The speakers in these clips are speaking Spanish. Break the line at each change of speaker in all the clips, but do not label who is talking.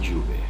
Juve.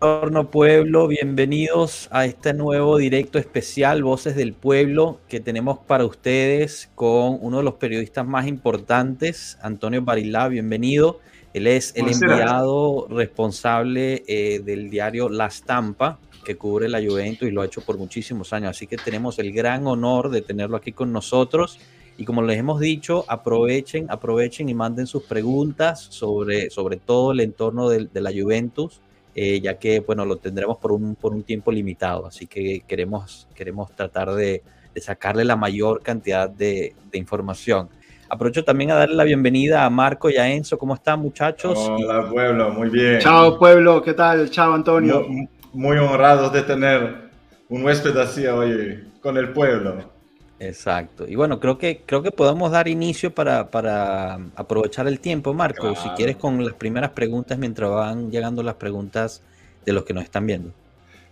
Horno Pueblo, bienvenidos a este nuevo directo especial Voces del Pueblo que tenemos para ustedes con uno de los periodistas más importantes, Antonio Barilá, bienvenido. Él es el enviado responsable eh, del diario La Estampa, que cubre la Juventus y lo ha hecho por muchísimos años. Así que tenemos el gran honor de tenerlo aquí con nosotros. Y como les hemos dicho, aprovechen, aprovechen y manden sus preguntas sobre, sobre todo el entorno de, la Juventus, eh, ya que bueno, lo tendremos por un, por un tiempo limitado. Así que queremos, queremos tratar de, de sacarle la mayor cantidad de, de información. Aprovecho también a darle la bienvenida a Marco y a Enzo. ¿Cómo están, muchachos?
Hola, pueblo, muy bien.
Chao, pueblo, ¿qué tal? Chao, Antonio.
Muy, honrados de tener un huésped así hoy con el pueblo.
Exacto. Y bueno, creo que, creo que podemos dar inicio para, para aprovechar el tiempo, Marco. Si quieres, con las primeras preguntas mientras van llegando las preguntas de los que nos están viendo.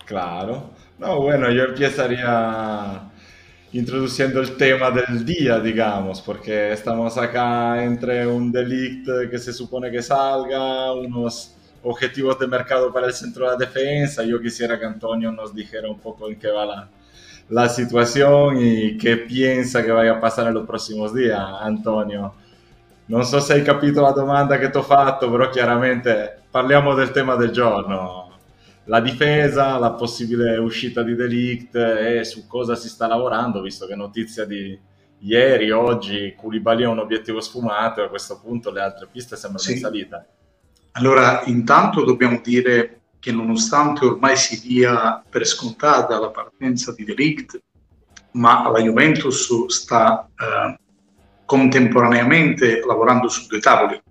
Claro. No, bueno, yo empezaría introduciendo el tema del día, digamos, porque estamos acá entre un delicto que se supone que salga, unos objetivos de mercado para el centro de la defensa. Yo quisiera que Antonio nos dijera un poco en qué va la, la situación y qué piensa que vaya a pasar en los próximos días, Antonio. Non so se hai capito la domanda che ti ho fatto, però chiaramente parliamo del tema del giorno la difesa, la possibile uscita di Delict e su cosa si sta lavorando, visto che notizia di ieri, oggi, Koulibaly è un obiettivo sfumato e a questo punto le altre piste sembrano sì. in salita.
Allora, intanto dobbiamo dire che nonostante ormai si dia per scontata la partenza di Delict, ma la Juventus sta eh, contemporaneamente lavorando su due tavoli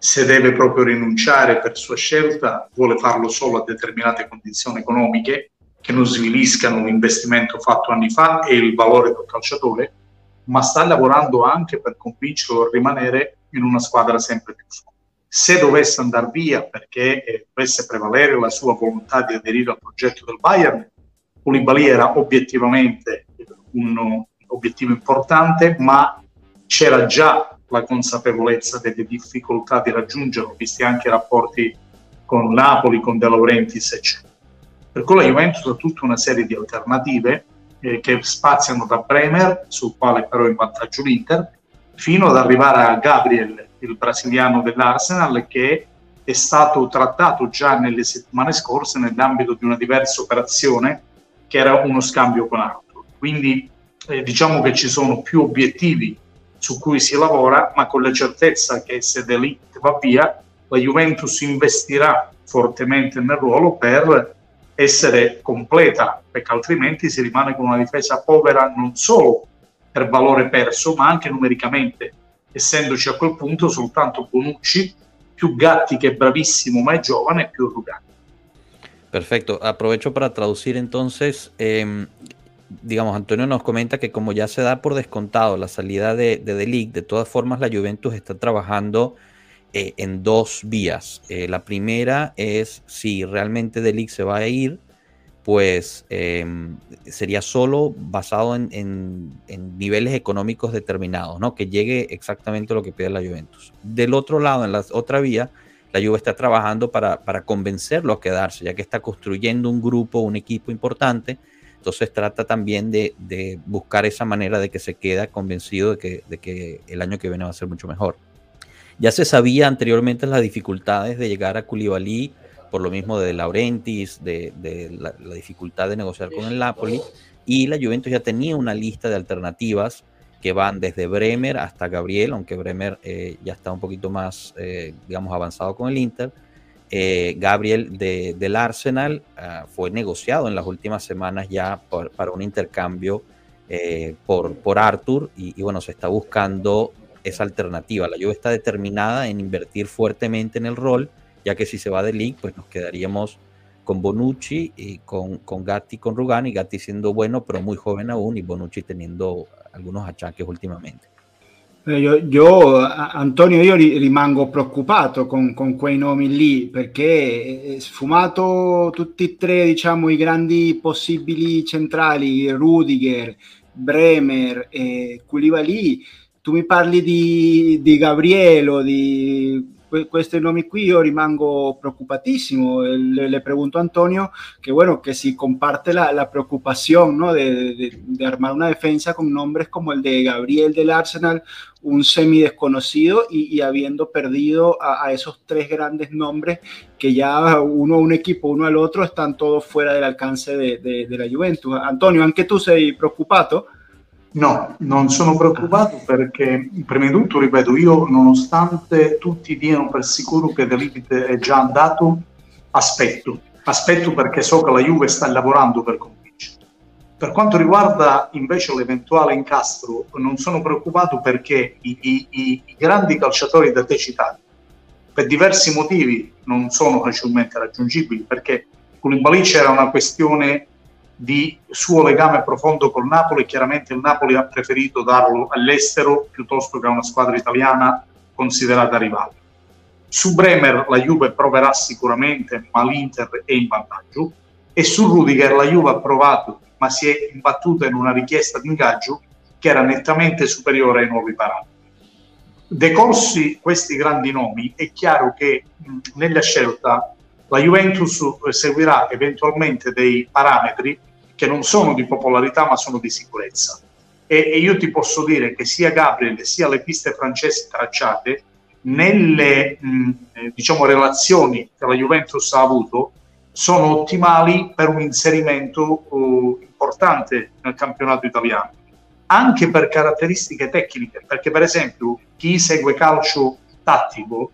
se deve proprio rinunciare per sua scelta, vuole farlo solo a determinate condizioni economiche che non sviliscano un investimento fatto anni fa e il valore del calciatore, ma sta lavorando anche per convincerlo a rimanere in una squadra sempre più forte. Se dovesse andare via perché eh, dovesse prevalere la sua volontà di aderire al progetto del Bayern, Koulibaly era obiettivamente un obiettivo importante, ma c'era già la consapevolezza delle difficoltà di raggiungerlo, visti anche i rapporti con Napoli, con De Laurentiis, eccetera. Per cui la Juventus ha tutta una serie di alternative eh, che spaziano da Bremer, sul quale però è in vantaggio l'Inter, fino ad arrivare a Gabriel, il brasiliano dell'Arsenal, che è stato trattato già nelle settimane scorse nell'ambito di una diversa operazione che era uno scambio con Arthur. Quindi eh, diciamo che ci sono più obiettivi su cui si lavora, ma con la certezza che se Delict va via, la Juventus investirà fortemente nel ruolo per essere completa, perché altrimenti si rimane con una difesa povera non solo per valore perso, ma anche numericamente, essendoci a quel punto soltanto Bonucci, più Gatti che è bravissimo ma è giovane, più.
Perfecto. Aprovecho para traducir entonces. Eh, digamos, Antonio nos comenta que como ya se da por descontado la salida de, de Delic, de todas formas la Juventus está trabajando eh, en dos vías. Eh, la primera es si realmente Delic se va a ir, pues em, sería solo basado en, niveles económicos determinados, ¿no? Que llegue exactamente lo que pide la Juventus. Del otro lado, en la otra vía, la Juve está trabajando para, para convencerlo a quedarse, ya que está construyendo un grupo, un equipo importante entonces trata también de, buscar esa manera de que se queda convencido de que, el año que viene va a ser mucho mejor. Ya se sabía anteriormente las dificultades de llegar a Koulibaly, por lo mismo de Laurentis, de, la, dificultad de negociar con el Napoli, y la Juventus ya tenía una lista de alternativas que van desde Bremer hasta Gabriel, aunque Bremer eh, ya está un poquito más, eh, digamos, avanzado con el Inter, eh, Gabriel del Arsenal ah, fue negociado en las últimas semanas ya para un intercambio eh, por, por Arthur. Y, bueno, se está buscando esa alternativa. La Juve está determinada en invertir fuertemente en el rol, ya que si se va de League, pues nos quedaríamos con Bonucci y con, con Gatti, con Rugani, Gatti siendo bueno, pero muy joven aún, y Bonucci teniendo algunos achaques últimamente.
Eh, io, io, Antonio, io rimango preoccupato con, con, quei nomi lì perché sfumato tutti e tre, diciamo, i grandi possibili centrali, Rudiger, Bremer e Koulibaly, tu mi parli di, di Gabrielo, di
questi nomi qui io rimango preoccupatissimo. Le, le pregunto a Antonio que bueno, que si comparte la, la preocupación ¿no? de, de, de, armar una defensa con nombres como el de Gabriel del Arsenal, un semi desconocido y, y habiendo perdido a, a, esos tres grandes nombres que ya uno a un equipo, uno al otro, están todos fuera del alcance de, de la Juventus. Antonio, anche tu sei preoccupato?
No, non sono preoccupato perché, prima di tutto, ripeto, io nonostante tutti diano per sicuro che Limit è già andato, aspetto. Aspetto perché so che la Juve sta lavorando per convincere. Per quanto riguarda invece l'eventuale incastro, non sono preoccupato perché i, i, i grandi calciatori da te citati, per diversi motivi, non sono facilmente raggiungibili, perché con il Balic era una questione di suo legame profondo col Napoli, chiaramente il Napoli ha preferito darlo all'estero piuttosto che a una squadra italiana considerata rivale. Su Bremer la Juve proverà sicuramente, ma l'Inter è in vantaggio. E su Rudiger la Juve ha provato, ma si è imbattuta in una richiesta di ingaggio che era nettamente superiore ai nuovi parametri. Decorsi questi grandi nomi, è chiaro che mh, nella scelta la Juventus seguirà eventualmente dei parametri che non sono di popolarità ma sono di sicurezza. E, e io ti posso dire che sia Gabriel sia le piste francesi tracciate nelle mh, eh, diciamo, relazioni che la Juventus ha avuto sono ottimali per un inserimento uh, importante nel campionato italiano, anche per caratteristiche tecniche, perché per esempio chi segue calcio tattico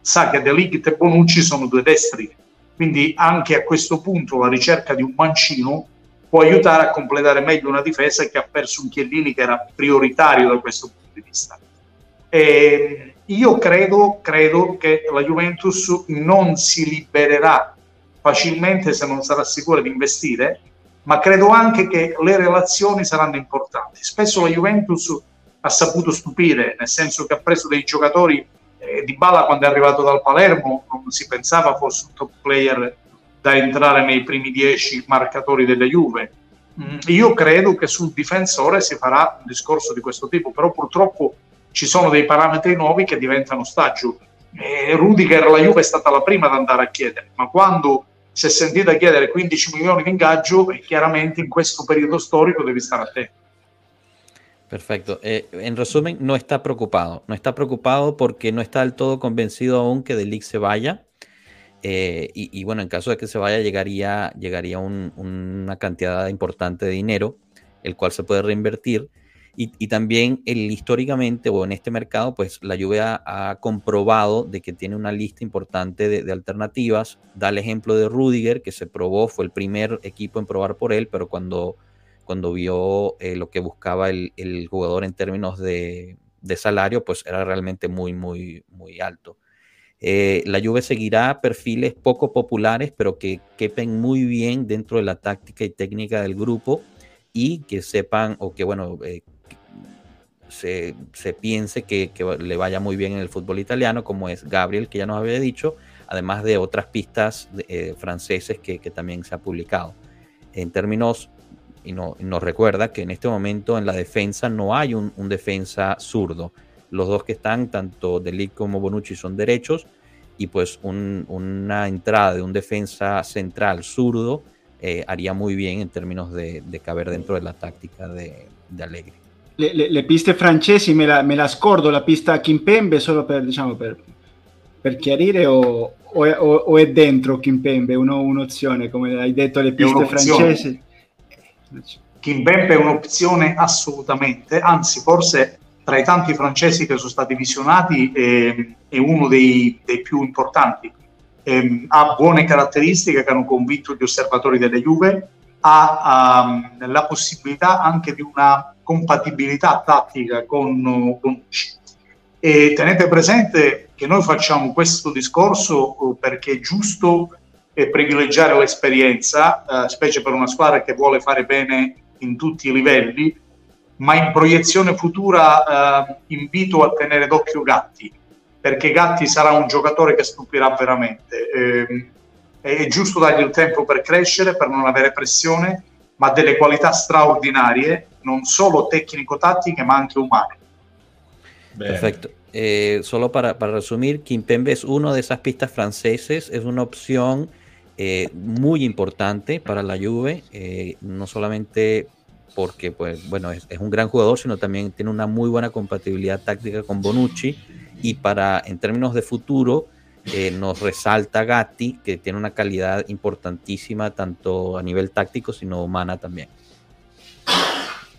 sa che De Ligt e Bonucci sono due destri, quindi anche a questo punto la ricerca di un mancino può aiutare a completare meglio una difesa che ha perso un Chiellini che era prioritario da questo punto di vista. E io credo, credo che la Juventus non si libererà facilmente se non sarà sicura di investire, ma credo anche che le relazioni saranno importanti. Spesso la Juventus ha saputo stupire, nel senso che ha preso dei giocatori eh, di Bala quando è arrivato dal Palermo, non si pensava fosse un top player da entrare nei primi dieci marcatori delle Juve. Mm, io credo che sul difensore si farà un discorso di questo tipo, però purtroppo ci sono dei parametri nuovi che diventano stagio. E Rudiger, la Juve è stata la prima ad andare a chiedere, ma quando si è sentita chiedere 15 milioni di ingaggio, chiaramente in questo periodo storico devi stare attento.
Perfecto. Eh, en resumen, no está preocupado. No está preocupado porque no está del todo convencido aún que Delic se vaya. Eh, y, y, bueno, en caso de que se vaya, llegaría, llegaría un, una cantidad importante de dinero, el cual se puede reinvertir. Y, y, también el, históricamente o en este mercado, pues la ha, ha comprobado de que tiene una lista importante de, de, alternativas. Da el ejemplo de Rudiger, que se probó, fue el primer equipo en probar por él, pero cuando, cuando vio eh, lo que buscaba el, el, jugador en términos de, de salario, pues era realmente muy, muy, muy alto. Eh, la Juve seguirá perfiles poco populares, pero que quepen muy bien dentro de la táctica y técnica del grupo y que sepan o que, bueno, eh, se, se, piense que, le vaya muy bien en el fútbol italiano, como es Gabriel, que ya nos había dicho, además de otras pistas eh, franceses que, también se ha publicado. En términos, y, no, nos recuerda que en este momento en la defensa no hay un, un defensa zurdo los dos que están, tanto Delic como Bonucci, son derechos. Y pues un, una entrada de un defensa central zurdo eh, haría muy bien en términos de, de, caber dentro de la táctica de, de Allegri.
Le, le, le, piste francesi me la, me la scordo, la pista Kimpembe solo per, diciamo, per, per chiarire o, o, è, o, o, è dentro Kimpembe uno, un'opzione, come hai detto le piste francesi?
Kimpembe è un'opzione assolutamente, anzi forse tra i tanti francesi che sono stati visionati eh, è uno dei, dei più importanti. Eh, ha buone caratteristiche che hanno convinto gli osservatori delle Juve, ha um, la possibilità anche di una compatibilità tattica con Bonucci. E tenete presente che noi facciamo questo discorso uh, perché è giusto eh, privilegiare l'esperienza, uh, specie per una squadra che vuole fare bene in tutti i livelli, ma in proiezione futura eh, invito a tenere d'occhio Gatti, perché Gatti sarà un giocatore che stupirà veramente. Eh, è giusto dargli il tempo per crescere, per non avere pressione, ma delle qualità straordinarie, non solo tecnico-tattiche, ma anche umane.
Perfecto. Eh, solo para, para, resumir, Kimpembe es uno de esas pistas franceses, es una opción eh, muy importante para la Juve, eh, no solamente porque pues, bueno, es, un gran jugador, sino también tiene una muy buena compatibilidad táctica con Bonucci y para, en términos de futuro, nos resalta Gatti, que tiene una calidad importantísima tanto a nivel táctico, sino humana también.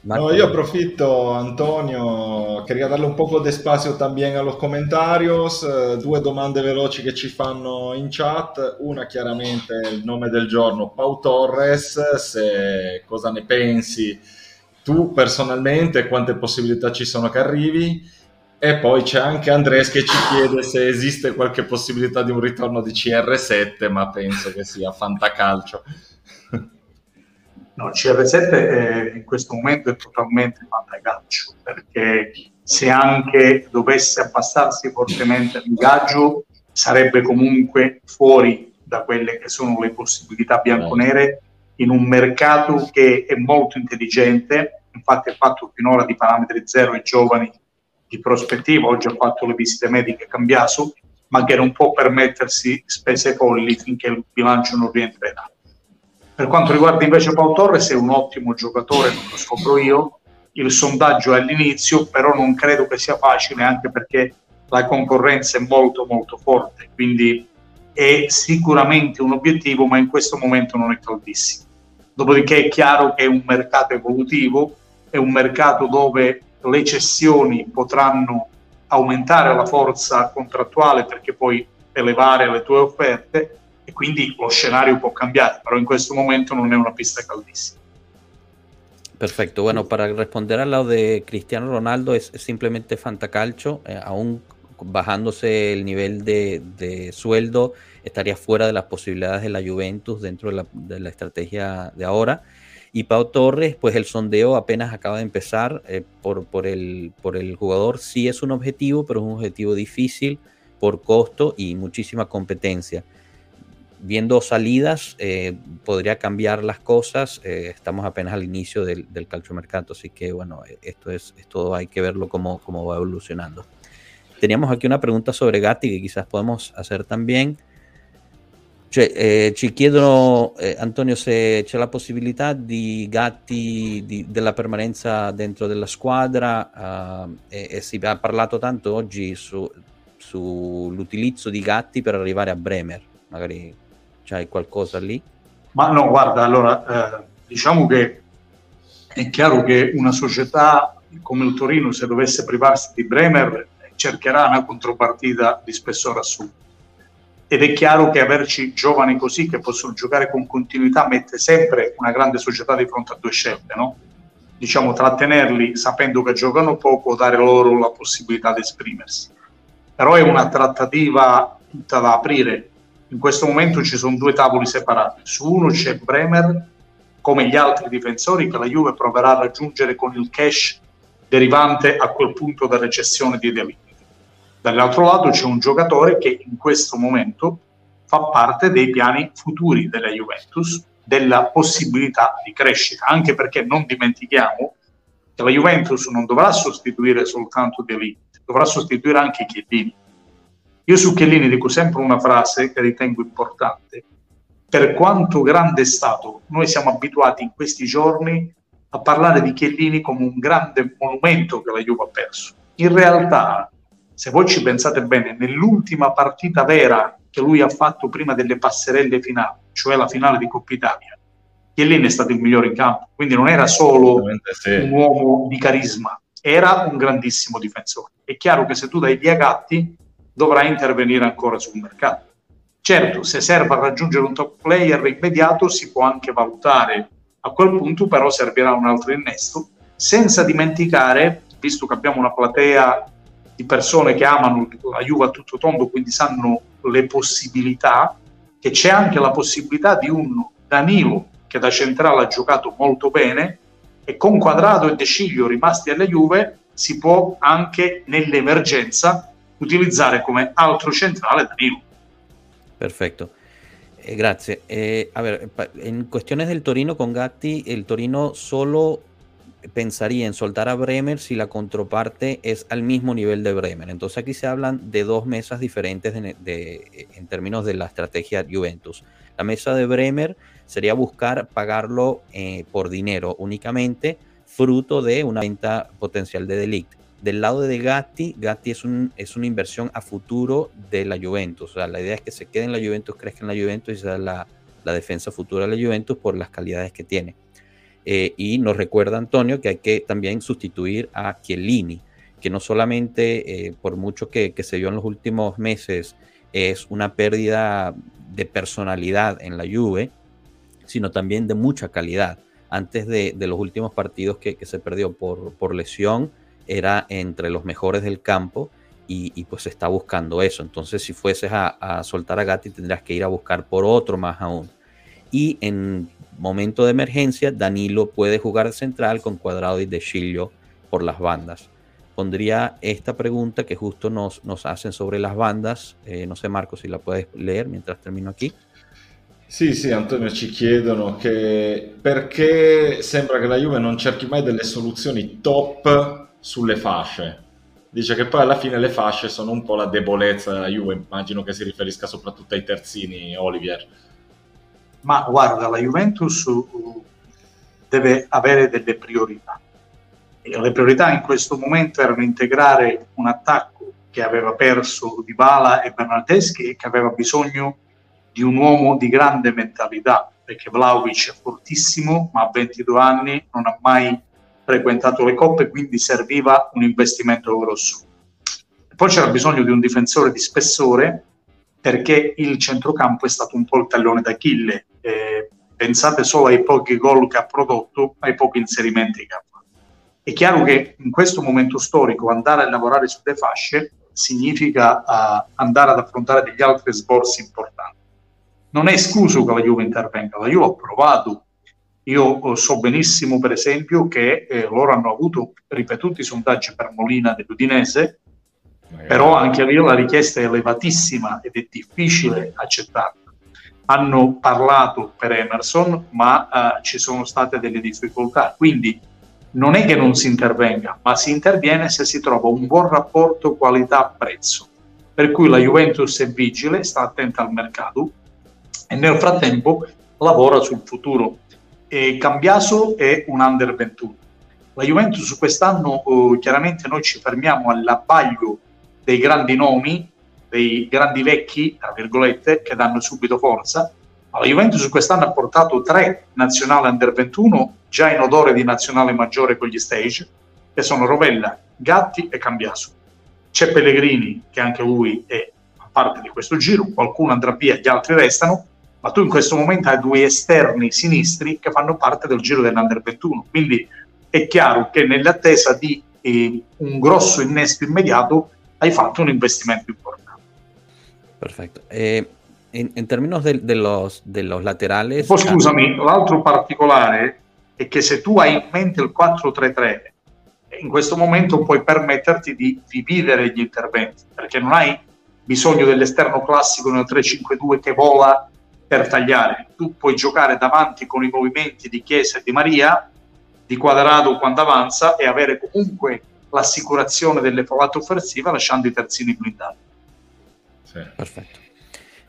No, yo aprovechito, Antonio, quería darle un poco de espacio también a los comentarios, eh, due domande veloci che ci fanno in chat, una chiaramente il nome del giorno, Pau Torres, se cosa ne pensi tu personalmente, quante possibilità ci sono che arrivi, e poi c'è anche Andres che ci chiede se esiste qualche possibilità di un ritorno di CR7, ma penso che sia fantacalcio.
No, CR7 è, in questo momento è totalmente fantacalcio perché se anche dovesse abbassarsi fortemente l'ingaggio sarebbe comunque fuori da quelle che sono le possibilità bianconere in un mercato che è molto intelligente, infatti ha fatto finora di parametri zero ai giovani di prospettiva, oggi ha fatto le visite mediche a Cambiaso, ma che non può permettersi spese folli finché il bilancio non rientrerà. Per quanto riguarda invece Paolo Torres, è un ottimo giocatore, non lo scopro io. Il sondaggio è all'inizio, però non credo che sia facile anche perché la concorrenza è molto molto forte, quindi è sicuramente un obiettivo, ma in questo momento non è caldissimo. Dopodiché è chiaro che è un mercato evolutivo, è un mercato dove le cessioni potranno aumentare la forza contrattuale perché puoi elevare le tue offerte e quindi lo scenario può cambiare, pero en questo momento non è una pista caldísima.
Perfecto. Bueno, para responder al lado de Cristiano Ronaldo es simplemente fantacalcho, eh, aún bajándose el nivel de, sueldo, estaría fuera de las posibilidades de la Juventus dentro de la, estrategia de ahora. Y Pau Torres, pues el sondeo apenas acaba de empezar eh, por, por, el, por el jugador. Sí es un objetivo, pero es un objetivo difícil por costo y muchísima competencia viendo salidas eh, podría cambiar las cosas. Eh, estamos apenas al inicio del, del calciomercato, así que bueno, esto es esto hay que verlo cómo, cómo va evolucionando. Teníamos aquí una pregunta sobre Gatti que quizás podemos hacer también. Cioè, eh, chiedono, eh, Antonio, se c'è la possibilità di Gatti, di, della permanenza dentro della squadra uh, e, e, si ha parlato tanto oggi su, sull'utilizzo di Gatti per arrivare a Bremer, magari C'hai qualcosa lì?
Ma no, guarda, allora eh, diciamo che è chiaro che una società come il Torino, se dovesse privarsi di Bremer, cercherà una contropartita di spessore assoluto. Ed è chiaro che averci giovani così che possono giocare con continuità mette sempre una grande società di fronte a due scelte, no? Diciamo, trattenerli sapendo che giocano poco, dare loro la possibilità di esprimersi. Però è una trattativa tutta da aprire in questo momento ci sono due tavoli separati. Su uno c'è Bremer, come gli altri difensori, che la Juve proverà a raggiungere con il cash derivante a quel punto da recessione di Delhi. Dall'altro lato c'è un giocatore che in questo momento fa parte dei piani futuri della Juventus, della possibilità di crescita, anche perché non dimentichiamo che la Juventus non dovrà sostituire soltanto De dovrà sostituire anche Chiellini io su Chiellini dico sempre una frase che ritengo importante. Per quanto grande è stato, noi siamo abituati in questi giorni a parlare di Chiellini come un grande monumento che la Juve ha perso. In realtà, se voi ci pensate bene, nell'ultima partita vera che lui ha fatto prima delle passerelle finali, cioè la finale di Coppa Italia, Chiellini è stato il migliore in campo, quindi non era solo sì. un uomo di carisma, era un grandissimo difensore. È chiaro che se tu dai via Gatti, dovrà intervenire ancora sul mercato. Certo, se serve a raggiungere un top player immediato si può anche valutare, a quel punto però servirà un altro innesto, senza dimenticare, visto che abbiamo una platea di persone che amano la Juve a tutto tondo, quindi sanno le possibilità, che c'è anche la possibilità di un Danilo che da centrale ha giocato molto bene e con Quadrado e De Ciglio rimasti alla Juve si può anche nell'emergenza utilizzare come altro centrale Danilo.
Perfecto. Eh, grazie. Eh, a ver, en cuestiones del Torino con Gatti, el Torino solo pensaría en soltar a Bremer si la contraparte es al mismo nivel de Bremer. Entonces aquí se hablan de dos mesas diferentes en términos de la estrategia Juventus. La mesa de Bremer sería buscar pagarlo eh, por dinero únicamente, fruto de una venta potencial de Delict. Del lado de Gatti, Gatti es, un, es una inversión a futuro de la Juventus. O sea, la idea es que se quede en la Juventus, crezca en la Juventus y sea la, la defensa futura de la Juventus por las calidades que tiene. Eh, y nos recuerda Antonio que hay que también sustituir a Chiellini, que no solamente eh, por mucho que, se vio en los últimos meses es una pérdida de personalidad en la Juve, sino también de mucha calidad. Antes de, los últimos partidos que, se perdió por, por, lesión, era entre los mejores del campo y, pues está buscando eso. Entonces, si fueses a, soltar a Gatti, tendrás que ir a buscar por otro más aún. Y en momento de emergencia, Danilo puede jugar central con Cuadrado y De Chillo por las bandas. Pondría esta pregunta que justo nos, nos hacen sobre las bandas. Eh, no sé, Marco, si la puedes leer mientras termino aquí.
Sì, sì, Antonio, ci chiedono che perché sembra che la Juve non cerchi mai delle soluzioni top sulle fasce. Dice che poi alla fine le fasce sono un po' la debolezza della Juve, immagino che si riferisca soprattutto ai terzini, Olivier.
ma guarda, la Juventus uh, deve avere delle priorità. E le priorità in questo momento erano integrare un attacco che aveva perso Di Bala e Bernardeschi e che aveva bisogno di un uomo di grande mentalità, perché Vlaovic è fortissimo, ma a 22 anni non ha mai frequentato le coppe, quindi serviva un investimento grosso. poi c'era bisogno di un difensore di spessore perché il centrocampo è stato un po' il tallone d'Achille. Eh, pensate solo ai pochi gol che ha prodotto, ai pochi inserimenti che ha fatto. È chiaro che in questo momento storico andare a lavorare sulle fasce significa uh, andare ad affrontare degli altri sborsi importanti. Non è escluso che la Juve intervenga, la Juve ha provato. Io so benissimo, per esempio, che eh, loro hanno avuto ripetuti sondaggi per Molina dell'Udinese, però anche lì la richiesta è elevatissima ed è difficile accettarla. Hanno parlato per Emerson, ma uh, ci sono state delle difficoltà, quindi non è che non si intervenga, ma si interviene se si trova un buon rapporto qualità-prezzo. Per cui la Juventus è vigile, sta attenta al mercato e nel frattempo lavora sul futuro. E Cambiaso è un under 21. La Juventus quest'anno uh, chiaramente noi ci fermiamo all'abbaglio dei grandi nomi, dei grandi vecchi, tra virgolette, che danno subito forza. La Juventus quest'anno ha portato tre nazionali under 21 già in odore di nazionale maggiore con gli stage, che sono Rovella, Gatti e Cambiaso. C'è Pellegrini, che anche lui è parte di questo giro, qualcuno andrà via, gli altri restano, ma tu in questo momento hai due esterni sinistri che fanno parte del giro dell'Under 21. Quindi è chiaro che nell'attesa di eh, un grosso innesto immediato hai fatto un investimento importante.
Perfetto. Eh, in, in, termini de, de, los, de los laterales...
Poi scusami, l'altro particolare è che se tu hai in mente il 4-3-3, in questo momento puoi permetterti di dividere gli interventi, perché non hai bisogno dell'esterno classico nel 3-5-2 che vola per tagliare. Tu puoi giocare davanti con i movimenti di Chiesa e di Maria, di Quadrado quando avanza e avere comunque l'assicurazione delle provate offensive lasciando i terzini blindati.
Sí. Perfecto.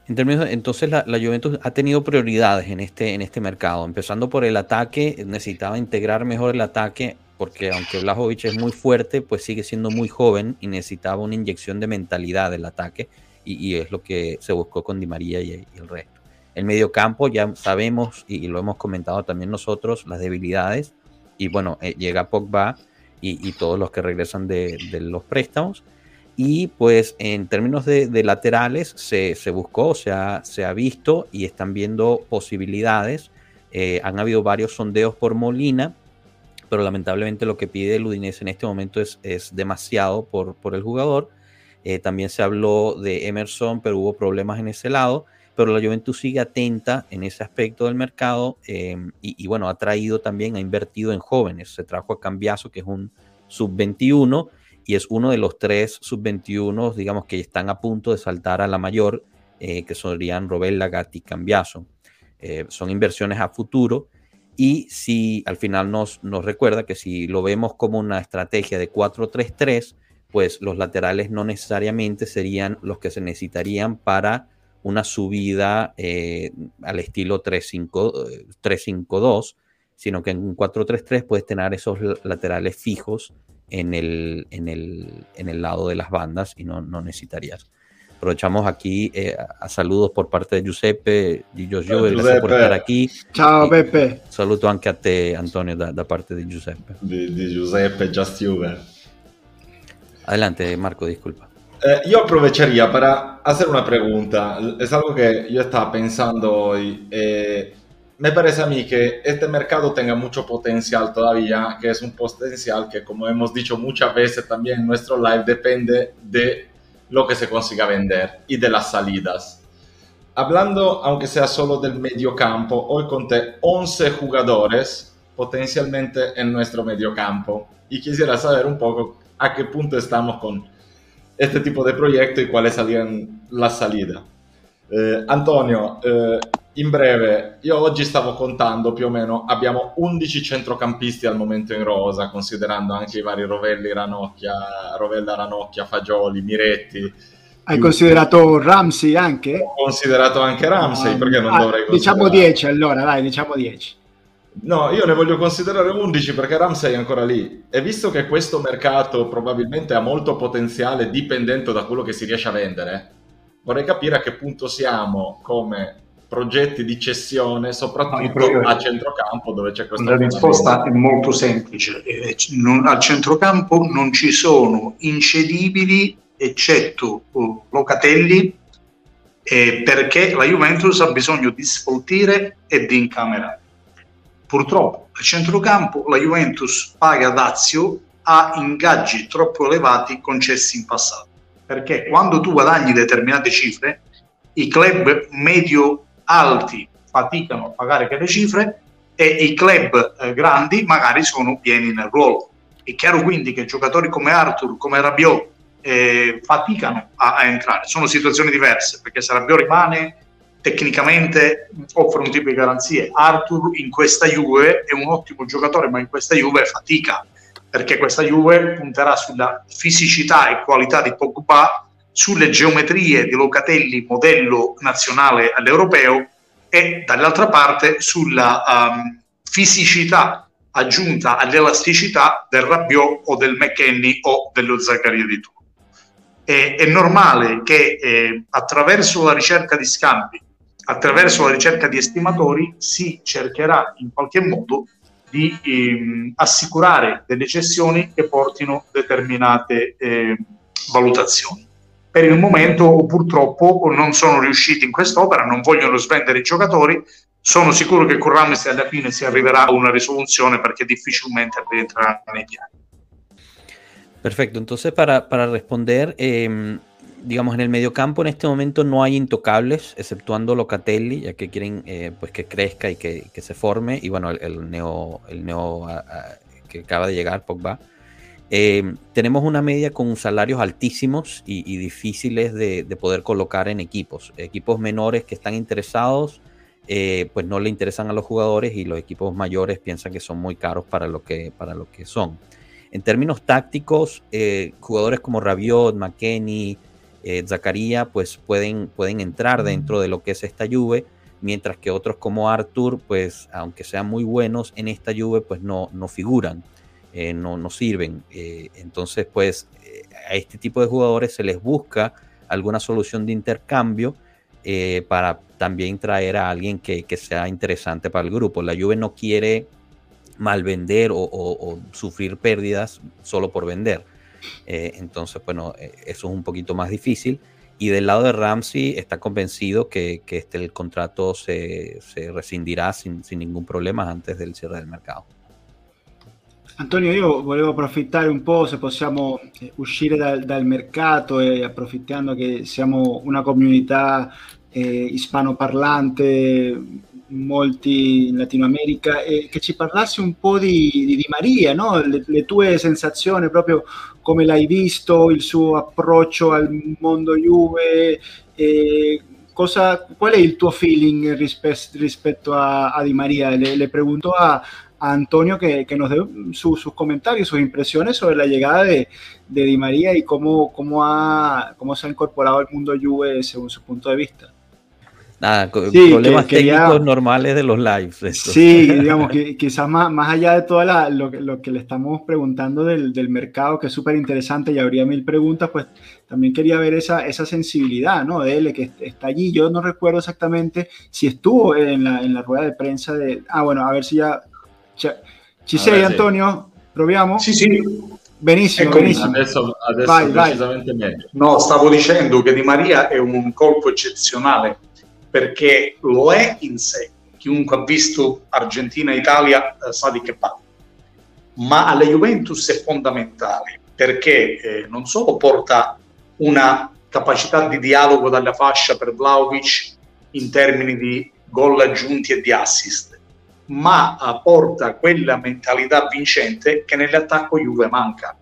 En términos, entonces la, la, Juventus ha tenido prioridades en este, en este mercado, empezando por el ataque, necesitaba integrar mejor el ataque, porque aunque Blajovic es muy fuerte, pues sigue siendo muy joven y necesitaba una inyección de mentalidad del ataque, y, y es lo que se buscó con Di María y, y el resto. El medio campo ya sabemos, y, y, lo hemos comentado también nosotros, las debilidades, y bueno, eh, llega Pogba, y, todos los que regresan de, los préstamos. Y pues en términos de, laterales se, buscó, se ha, se ha visto y están viendo posibilidades. Eh, han habido varios sondeos por Molina, pero lamentablemente lo que pide el Udinese en este momento es, es demasiado por, por el jugador. Eh, también se habló de Emerson, pero hubo problemas en ese lado pero la Juventus sigue atenta en ese aspecto del mercado em, y, bueno, ha traído también, ha invertido en jóvenes. Se trajo a Cambiaso, que es un sub-21 y es uno de los tres sub-21, digamos, que están a punto de saltar a la mayor, eh, que serían Robella, Gatti y Cambiaso. Eh, son inversiones a futuro Y si al final nos, nos recuerda que si lo vemos como una estrategia de 4-3-3, pues los laterales no necesariamente serían los que se necesitarían para una subida eh, al estilo 3-5-2, sino que en un 4-3-3 puedes tener esos laterales fijos en el, en el, en el lado de las bandas y no, no necesitarías. Aprovechamos aquí eh, a, saludos por parte de Giuseppe, di Giorgio, gracias por estar aquí.
Ciao Pepe.
Saluto anche a te Antonio da, da parte di Giuseppe.
Di, di Giuseppe Just Juve.
Adelante Marco, disculpa.
Eh, yo aprovecharía para hacer una pregunta. Es algo que yo estaba pensando hoy. Eh, me parece a mí que este mercado tenga mucho potencial todavía, que es un potencial que, como hemos dicho muchas veces también en nuestro live, depende de lo que se consiga vender y de las salidas. Hablando, aunque sea solo del medio campo, hoy conté 11 jugadores potencialmente en nuestro medio campo y quisiera saber un poco a qué punto estamos con este tipo de proyecto y cuáles serían las salidas. Eh, Antonio, eh, in breve, io oggi stavo contando più o meno, abbiamo 11 centrocampisti al momento in rosa, considerando anche i vari Rovelli, Ranocchia, Rovella, Ranocchia, Fagioli, Miretti.
Hai considerato Ramsey anche?
Ho considerato anche Ramsey, ah, perché non ah, dovrei
Diciamo 10 allora, dai, diciamo 10.
No, io ne voglio considerare 11 perché Ramsey è ancora lì. E visto che questo mercato probabilmente ha molto potenziale dipendente da quello che si riesce a vendere, vorrei capire a che punto siamo come progetti di cessione, soprattutto a centrocampo dove c'è questa...
La risposta è molto semplice. Eh, non, al centrocampo non ci sono incedibili eccetto uh, Locatelli eh, perché la Juventus ha bisogno di sfoltire e di incamerare. Purtroppo al centrocampo la Juventus paga Dazio a ingaggi troppo elevati concessi in passato perché quando tu guadagni determinate cifre i club medio alti faticano a pagare quelle cifre e i club eh, grandi magari sono pieni nel ruolo. È chiaro quindi che giocatori come Arthur, come Rabiot eh, faticano a, a, entrare. Sono situazioni diverse perché se Rabiot rimane tecnicamente offre un tipo di garanzie. Arthur in questa Juve è un ottimo giocatore, ma in questa Juve fatica perché questa Juve punterà sulla fisicità e qualità di Pogba sulle geometrie di Locatelli, modello nazionale all'europeo, e dall'altra parte sulla um, fisicità aggiunta all'elasticità del Rabiot o del McKenny o dello Zaccaria di turno. È, è normale che eh, attraverso la ricerca di scambi, attraverso la ricerca di estimatori, si cercherà in qualche modo di ehm, assicurare delle cessioni che portino determinate eh, valutazioni per il momento purtroppo non sono riusciti in quest'opera, non vogliono svendere i giocatori. Sono sicuro che con Ramsey alla fine si arriverà a una risoluzione perché difficilmente rientrerà nei piani.
Perfecto, entonces para, para responder, eh, digamos en el mediocampo en este momento no hay intocables, exceptuando Locatelli, ya que quieren eh, pues que crezca y que, que, se forme, y bueno, el, neo, el neo que acaba de llegar, Pogba, eh, tenemos una media con salarios altísimos y, difíciles de, poder colocar en equipos. Equipos menores que están interesados, eh, pues no le interesan a los jugadores y los equipos mayores piensan que son muy caros para lo que, para lo que son. En términos tácticos, jugadores como Rabiot, McKenny, Zakaria, pues pueden, pueden entrar dentro de lo que es esta Juve, mientras que otros como Arthur, pues aunque sean muy buenos en esta Juve, pues no, no figuran. Eh, no, no, sirven. Eh, entonces, pues eh, a este tipo de jugadores se les busca alguna solución de intercambio para también traer a alguien que, que, sea interesante para el grupo. La Juve no quiere mal vender o, o, sufrir pérdidas solo por vender. Entonces, bueno, eso es un poquito más difícil. Y del lado de Ramsey está convencido que, que este, el contrato se, se rescindirá sin, sin ningún problema antes del cierre del mercado.
Antonio, io volevo approfittare un po', se possiamo eh, uscire dal, dal mercato e approfittando che siamo una comunità eh, ispanoparlante, molti in Latino America, e che ci parlassi un po' di, di, di Maria, no? le, le, tue sensazioni, proprio come l'hai visto, il suo approccio al mondo Juve, e cosa, qual è il tuo feeling rispetto, rispetto a, a, Di María? Le, le pregunto a, a Antonio que, que nos dé su, sus comentarios, sus impresiones sobre la llegada de, de Di María y cómo, cómo, ha, cómo se ha incorporado al mundo Juve según su punto de vista.
Nada, sí, problemas que, técnicos quería, normales de los lives.
Esto. Sí, digamos que quizás más, más allá de todo lo, lo, que le estamos preguntando del, del mercado, que es súper interesante y habría mil preguntas, pues también quería ver esa, esa sensibilidad ¿no? de él, que está allí. Yo no recuerdo exactamente si estuvo en la, en la rueda de prensa de... Ah, bueno, a ver si ya Ci sei Antonio? Proviamo?
Sì, sì.
Benissimo,
ecco,
benissimo.
Adesso, adesso vai, decisamente vai. meglio.
No, stavo dicendo che Di Maria è un colpo eccezionale perché lo è in sé. Chiunque ha visto Argentina e Italia eh, sa di che parla. Ma alla Juventus è fondamentale perché eh, non solo porta una capacità di dialogo dalla fascia per Vlaovic in termini di gol aggiunti e di assist, ma eh, porta quella mentalità vincente che nell'attacco Juve manca,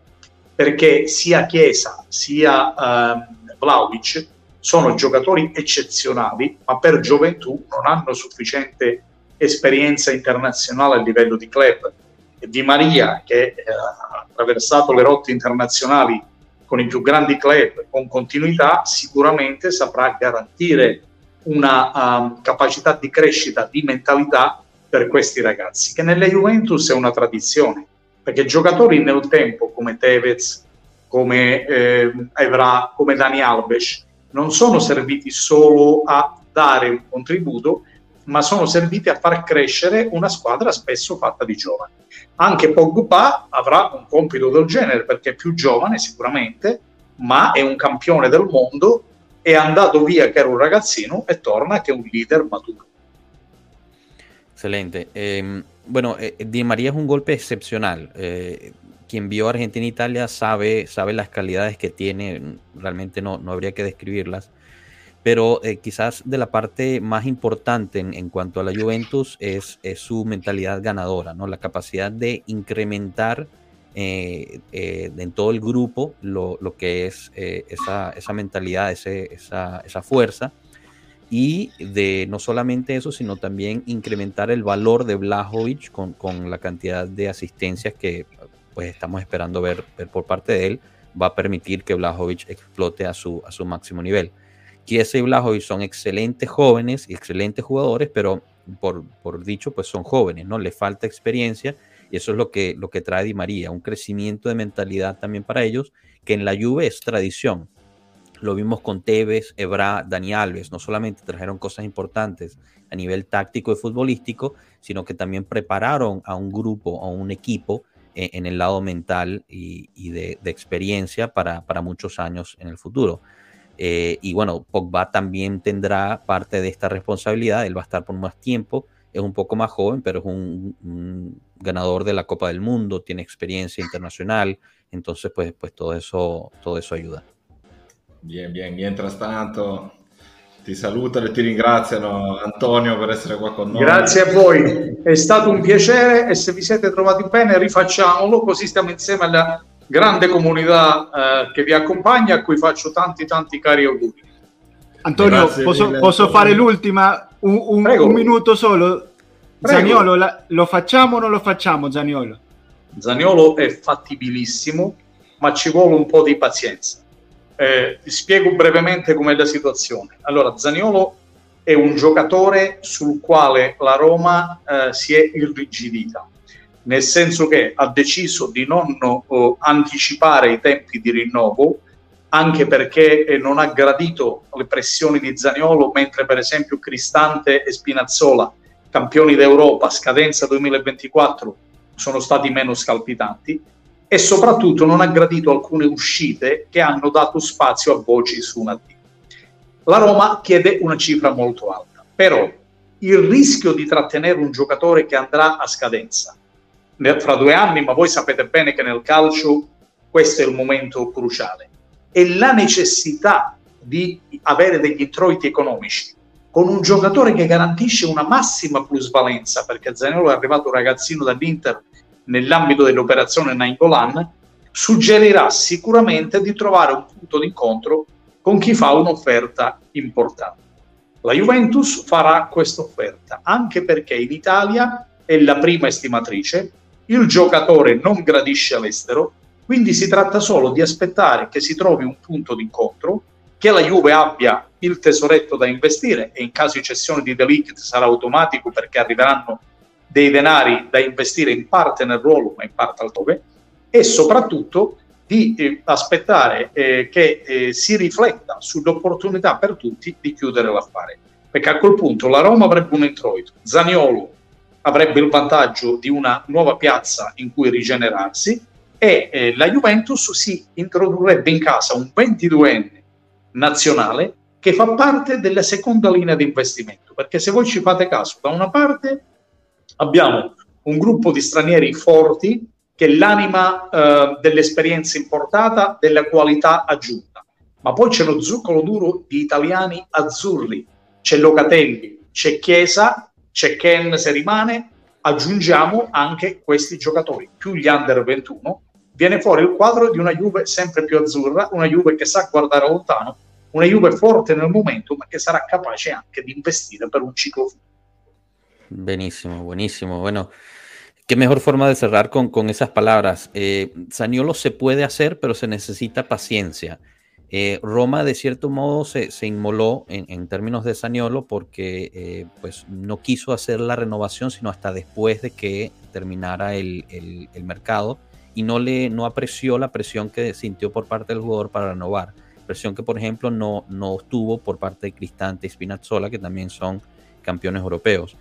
perché sia Chiesa sia eh, Vlaovic sono giocatori eccezionali, ma per gioventù non hanno sufficiente esperienza internazionale a livello di club. E Di Maria, che eh, ha attraversato le rotte internazionali con i più grandi club con continuità, sicuramente saprà garantire una um, capacità di crescita, di mentalità per questi ragazzi, che nelle Juventus è una tradizione, perché giocatori nel tempo come Tevez, come eh, Evra, come Dani Alves, non sono serviti solo a dare un contributo, ma sono serviti a far crescere una squadra spesso fatta di giovani. Anche Pogba avrà un compito del genere perché è più giovane sicuramente, ma è un campione del mondo, è andato via che era un ragazzino e torna che è un leader maturo.
Excelente. Eh, bueno, eh, Di María es un golpe excepcional. Eh, quien vio Argentina-Italia sabe, sabe las calidades que tiene, realmente no, no habría que describirlas. Pero eh, quizás de la parte más importante en, en cuanto a la Juventus es, es, su mentalidad ganadora, ¿no? la capacidad de incrementar eh, eh, en todo el grupo lo, lo que es esa, esa, mentalidad, ese, esa, esa fuerza y de no solamente eso, sino también incrementar el valor de Blajovic con, con, la cantidad de asistencias que pues estamos esperando ver, ver, por parte de él, va a permitir que Blajovic explote a su, a su máximo nivel. Chiesa y Blajovic son excelentes jóvenes y excelentes jugadores, pero por, por dicho, pues son jóvenes, ¿no? Le falta experiencia y eso es lo que, lo que trae Di María, un crecimiento de mentalidad también para ellos, que en la Juve es tradición lo vimos con Tevez, Ebra, Dani Alves. No solamente trajeron cosas importantes a nivel táctico y futbolístico, sino que también prepararon a un grupo, a un equipo en el lado mental y, de, experiencia para, muchos años en el futuro. Eh, y bueno, Pogba también tendrá parte de esta responsabilidad. Él va a estar por más tiempo. Es un poco más joven, pero es un, un ganador de la Copa del Mundo, tiene experiencia internacional. Entonces, pues, pues todo eso, todo eso ayuda.
Bien, bien, mientras tanto ti salutano e ti ringraziano Antonio per essere qua con noi.
Grazie a voi, è stato un piacere e se vi siete trovati bene rifacciamolo così stiamo insieme alla grande comunità eh, che vi accompagna a cui faccio tanti tanti cari auguri.
Antonio, posso, posso, fare l'ultima? Un, un, un minuto solo? Prego. Zaniolo, la, lo facciamo o non lo facciamo Zaniolo?
Zaniolo è fattibilissimo, ma ci vuole un po' di pazienza eh, ti spiego brevemente com'è la situazione. Allora, Zaniolo è un giocatore sul quale la Roma eh, si è irrigidita, nel senso che ha deciso di non oh, anticipare i tempi di rinnovo, anche perché eh, non ha gradito le pressioni di Zaniolo, mentre per esempio Cristante e Spinazzola, campioni d'Europa, scadenza 2024, sono stati meno scalpitanti e soprattutto non ha gradito alcune uscite che hanno dato spazio a voci su una D. La Roma chiede una cifra molto alta, però il rischio di trattenere un giocatore che andrà a scadenza fra due anni, ma voi sapete bene che nel calcio questo è il momento cruciale, e la necessità di avere degli introiti economici con un giocatore che garantisce una massima plusvalenza, perché Zaniolo è arrivato un ragazzino dall'Inter nell'ambito dell'operazione Nainggolan, suggerirà sicuramente di trovare un punto d'incontro con chi fa un'offerta importante. La Juventus farà questa offerta, anche perché in Italia è la prima estimatrice, il giocatore non gradisce all'estero, quindi si tratta solo di aspettare che si trovi un punto d'incontro, che la Juve abbia il tesoretto da investire e in caso di cessione di Delict sarà automatico perché arriveranno dei denari da investire in parte nel ruolo ma in parte altrove e soprattutto di eh, aspettare eh, che eh, si rifletta sull'opportunità per tutti di chiudere l'affare. Perché a quel punto la Roma avrebbe un introito, Zaniolo avrebbe il vantaggio di una nuova piazza in cui rigenerarsi e eh, la Juventus si introdurrebbe in casa un 22enne nazionale che fa parte della seconda linea di investimento. Perché se voi ci fate caso, da una parte abbiamo un gruppo di stranieri forti che è l'anima eh, dell'esperienza importata, della qualità aggiunta. Ma poi c'è lo zuccolo duro di italiani azzurri, c'è Locatelli, c'è Chiesa, c'è Ken se rimane, aggiungiamo anche questi giocatori, più gli under 21, viene fuori il quadro di una Juve sempre più azzurra, una Juve che sa guardare lontano, una Juve forte nel momento, ma che sarà capace anche di investire per un ciclo futuro.
Buenísimo, buenísimo. Bueno, qué mejor forma de cerrar con, con esas palabras. Eh, Saniolo se puede hacer, pero se necesita paciencia. Eh, Roma, de cierto modo, se, se inmoló en, en, términos de Saniolo porque eh, pues, no quiso hacer la renovación sino hasta después de que terminara el, el, mercado y no, le, no apreció la presión que sintió por parte del jugador para renovar. Presión que, por ejemplo, no, no tuvo por parte de Cristante y Spinazzola, que también son campeones europeos.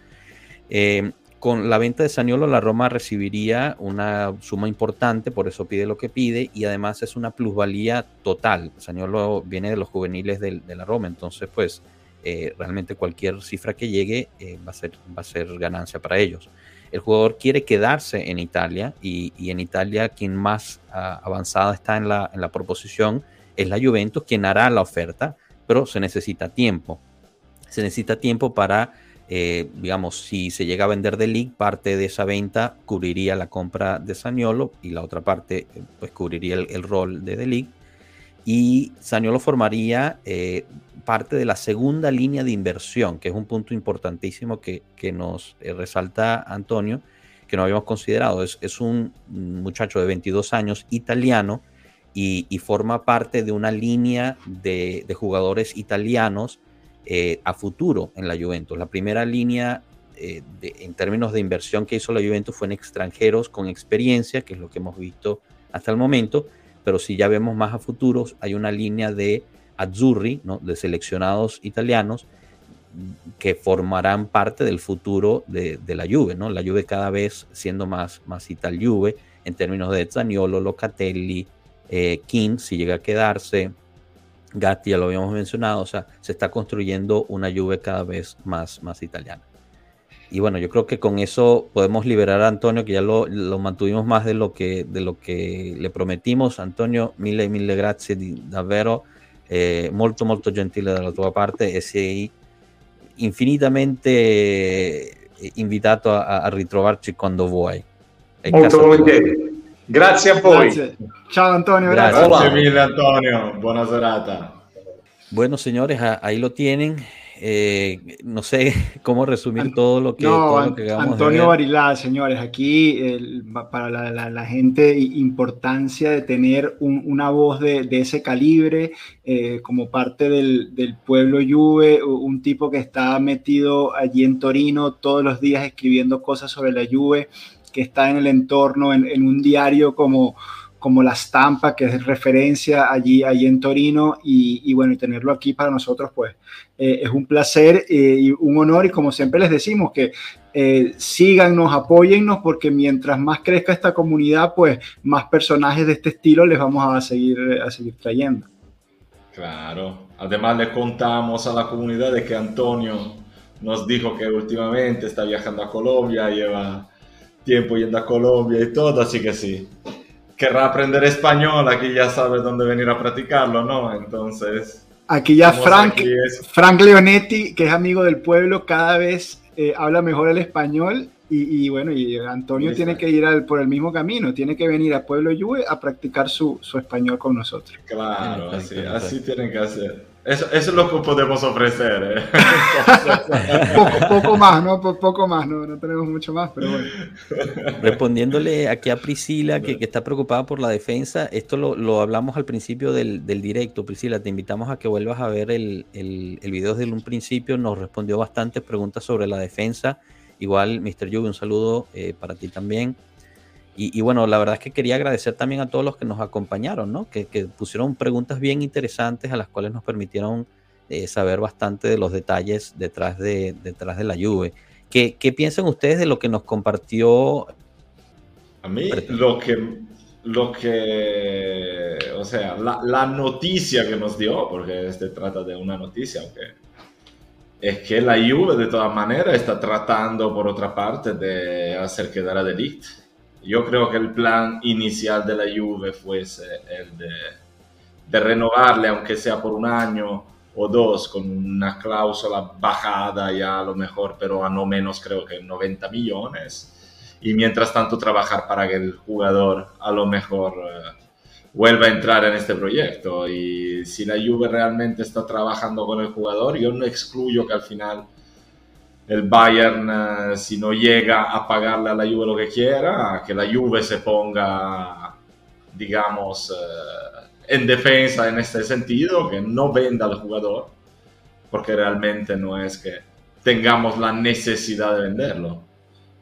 Eh, con la venta de Saniolo, la Roma recibiría una suma importante, por eso pide lo que pide, y además es una plusvalía total. Saniolo viene de los juveniles de, la Roma, entonces pues eh, realmente cualquier cifra que llegue eh, va, a ser, ganancia para ellos. El jugador quiere quedarse en Italia y, en Italia quien más uh, avanzada está en la, en la proposición es la Juventus, quien hará la oferta, pero se necesita tiempo. Se necesita tiempo para eh, digamos, si se llega a vender de League, parte de esa venta cubriría la compra de Saniolo y la otra parte eh, pues cubriría el, el rol de The League. Y Saniolo formaría eh, parte de la segunda línea de inversión, que es un punto importantísimo que, que nos eh, resalta Antonio, que no habíamos considerado. Es, es, un muchacho de 22 años italiano y, y forma parte de una línea de, de jugadores italianos eh, a futuro en la Juventus. La primera línea eh, en términos de inversión que hizo la Juventus fue en extranjeros con experiencia, que es lo que hemos visto hasta el momento, pero si ya vemos más a futuros, hay una línea de azzurri, ¿no? de seleccionados italianos, que formarán parte del futuro de, de, la Juve, ¿no? La Juve cada vez siendo más, más Ital Juve en términos de Zaniolo, Locatelli, eh, King, si llega a quedarse, Gatti ya lo habíamos mencionado, o sea, se está construyendo una Juve cada vez más, más italiana. Y bueno, yo creo que con eso podemos liberar a Antonio, que ya lo, lo mantuvimos más de lo, que, de lo que le prometimos. Antonio, mille, mille grazie di, davvero, eh, molto, molto gentile dalla tua parte e sei infinitamente invitato a, a ritrovarci quando vuoi.
È molto volentieri. Grazie a voi. Grazie.
Chao Antonio.
Gracias. gracias mil Antonio. Buena serata.
Bueno, señores, ahí lo tienen. Eh, no sé cómo resumir todo lo que,
no,
todo lo que
Antonio Barilá, señores, aquí el, para la, la, la, gente importancia de tener un, una voz de, de ese calibre eh, como parte del, del, pueblo Juve, un tipo que está metido allí en Torino todos los días escribiendo cosas sobre la Juve, que está en el entorno, en, en un diario como como la estampa, que es referencia allí, allí en Torino, y, y bueno, y tenerlo aquí para nosotros, pues eh, es un placer eh, y un honor, y como siempre les decimos, que eh, síganos, apóyennos, porque mientras más crezca esta comunidad, pues más personajes de este estilo les vamos a seguir, a seguir trayendo.
Claro, además le contamos a la comunidad de que Antonio nos dijo que últimamente está viajando a Colombia, lleva tiempo yendo a Colombia y todo, así que sí, querrá aprender español, aquí ya sabe dónde venir a practicarlo, ¿no? Entonces...
Aquí ya Frank, aquí es... Frank Leonetti, que es amigo del pueblo, cada vez eh, habla mejor el español y, y, bueno, y Antonio tiene que ir al, por el mismo camino, tiene que venir a Pueblo Juve a practicar su, su español con nosotros.
Claro, así, así tienen que hacer. Eso, es lo que podemos ofrecer. ¿eh?
poco, más, ¿no? Poco más, no, no tenemos mucho más, pero bueno.
Respondiéndole aquí a Priscila, que, que está preocupada por la defensa, esto lo, lo hablamos al principio del, del, directo. Priscila, te invitamos a que vuelvas a ver el, el, el video desde un principio. Nos respondió bastantes preguntas sobre la defensa. Igual, Mr. Yubi, un saludo eh, para ti también. Y, bueno, la verdad es que quería agradecer también a todos los que nos acompañaron, ¿no? Que, pusieron preguntas bien interesantes a las cuales nos permitieron eh, saber bastante de los detalles detrás de, detrás de la Juve. ¿Qué, ¿Qué, piensan ustedes de lo que nos compartió?
A mí lo que, lo que, o sea, la, la noticia que nos dio, porque este trata de una noticia, aunque es que la Juve de todas maneras está tratando por otra parte de hacer quedar a Delict yo creo que el plan inicial de la Juve fuese el de, de renovarle, aunque sea por un año o dos, con una cláusula bajada ya a lo mejor, pero a no menos creo que 90 millones. Y mientras tanto trabajar para que el jugador a lo mejor uh, vuelva a entrar en este proyecto. Y si la Juve realmente está trabajando con el jugador, yo no excluyo que al final el Bayern, eh, si no llega a pagarle a la Juve lo que quiera, que la Juve se ponga, digamos, eh, en defensa en este sentido, que no venda al jugador, porque realmente no es que tengamos la necesidad de venderlo.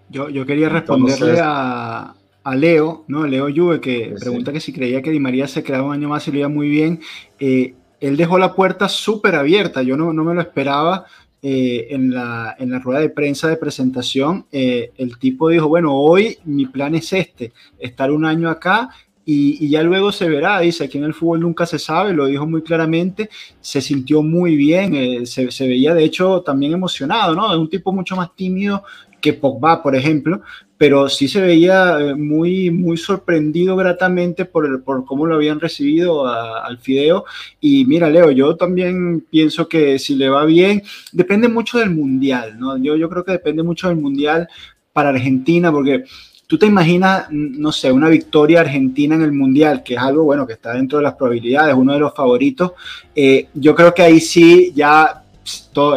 Yo, yo quería responderle a, a, Leo, ¿no? Leo Juve, que pregunta que si creía que Di María se quedaba un año más y lo iba muy bien. Eh, él dejó la puerta súper abierta, yo no, no me lo esperaba eh, en, la, en, la, rueda de prensa de presentación, eh, el tipo dijo, bueno, hoy mi plan es este, estar un año acá y, ya luego se verá, dice, aquí en el fútbol nunca se sabe, lo dijo muy claramente, se sintió muy bien, eh, se, se, veía de hecho también emocionado, ¿no? Es un tipo mucho más tímido que Pogba, por ejemplo, pero sí se veía eh, muy, muy sorprendido gratamente por, por cómo lo habían recibido al Fideo. Y mira, Leo, yo también pienso que si le va bien, depende mucho del Mundial, ¿no? Yo, yo creo que depende mucho del Mundial para Argentina, porque tú te imaginas, no sé, una victoria argentina en el Mundial, que es algo, bueno, que está dentro de las probabilidades, uno de los favoritos. Eh, yo creo que ahí sí ya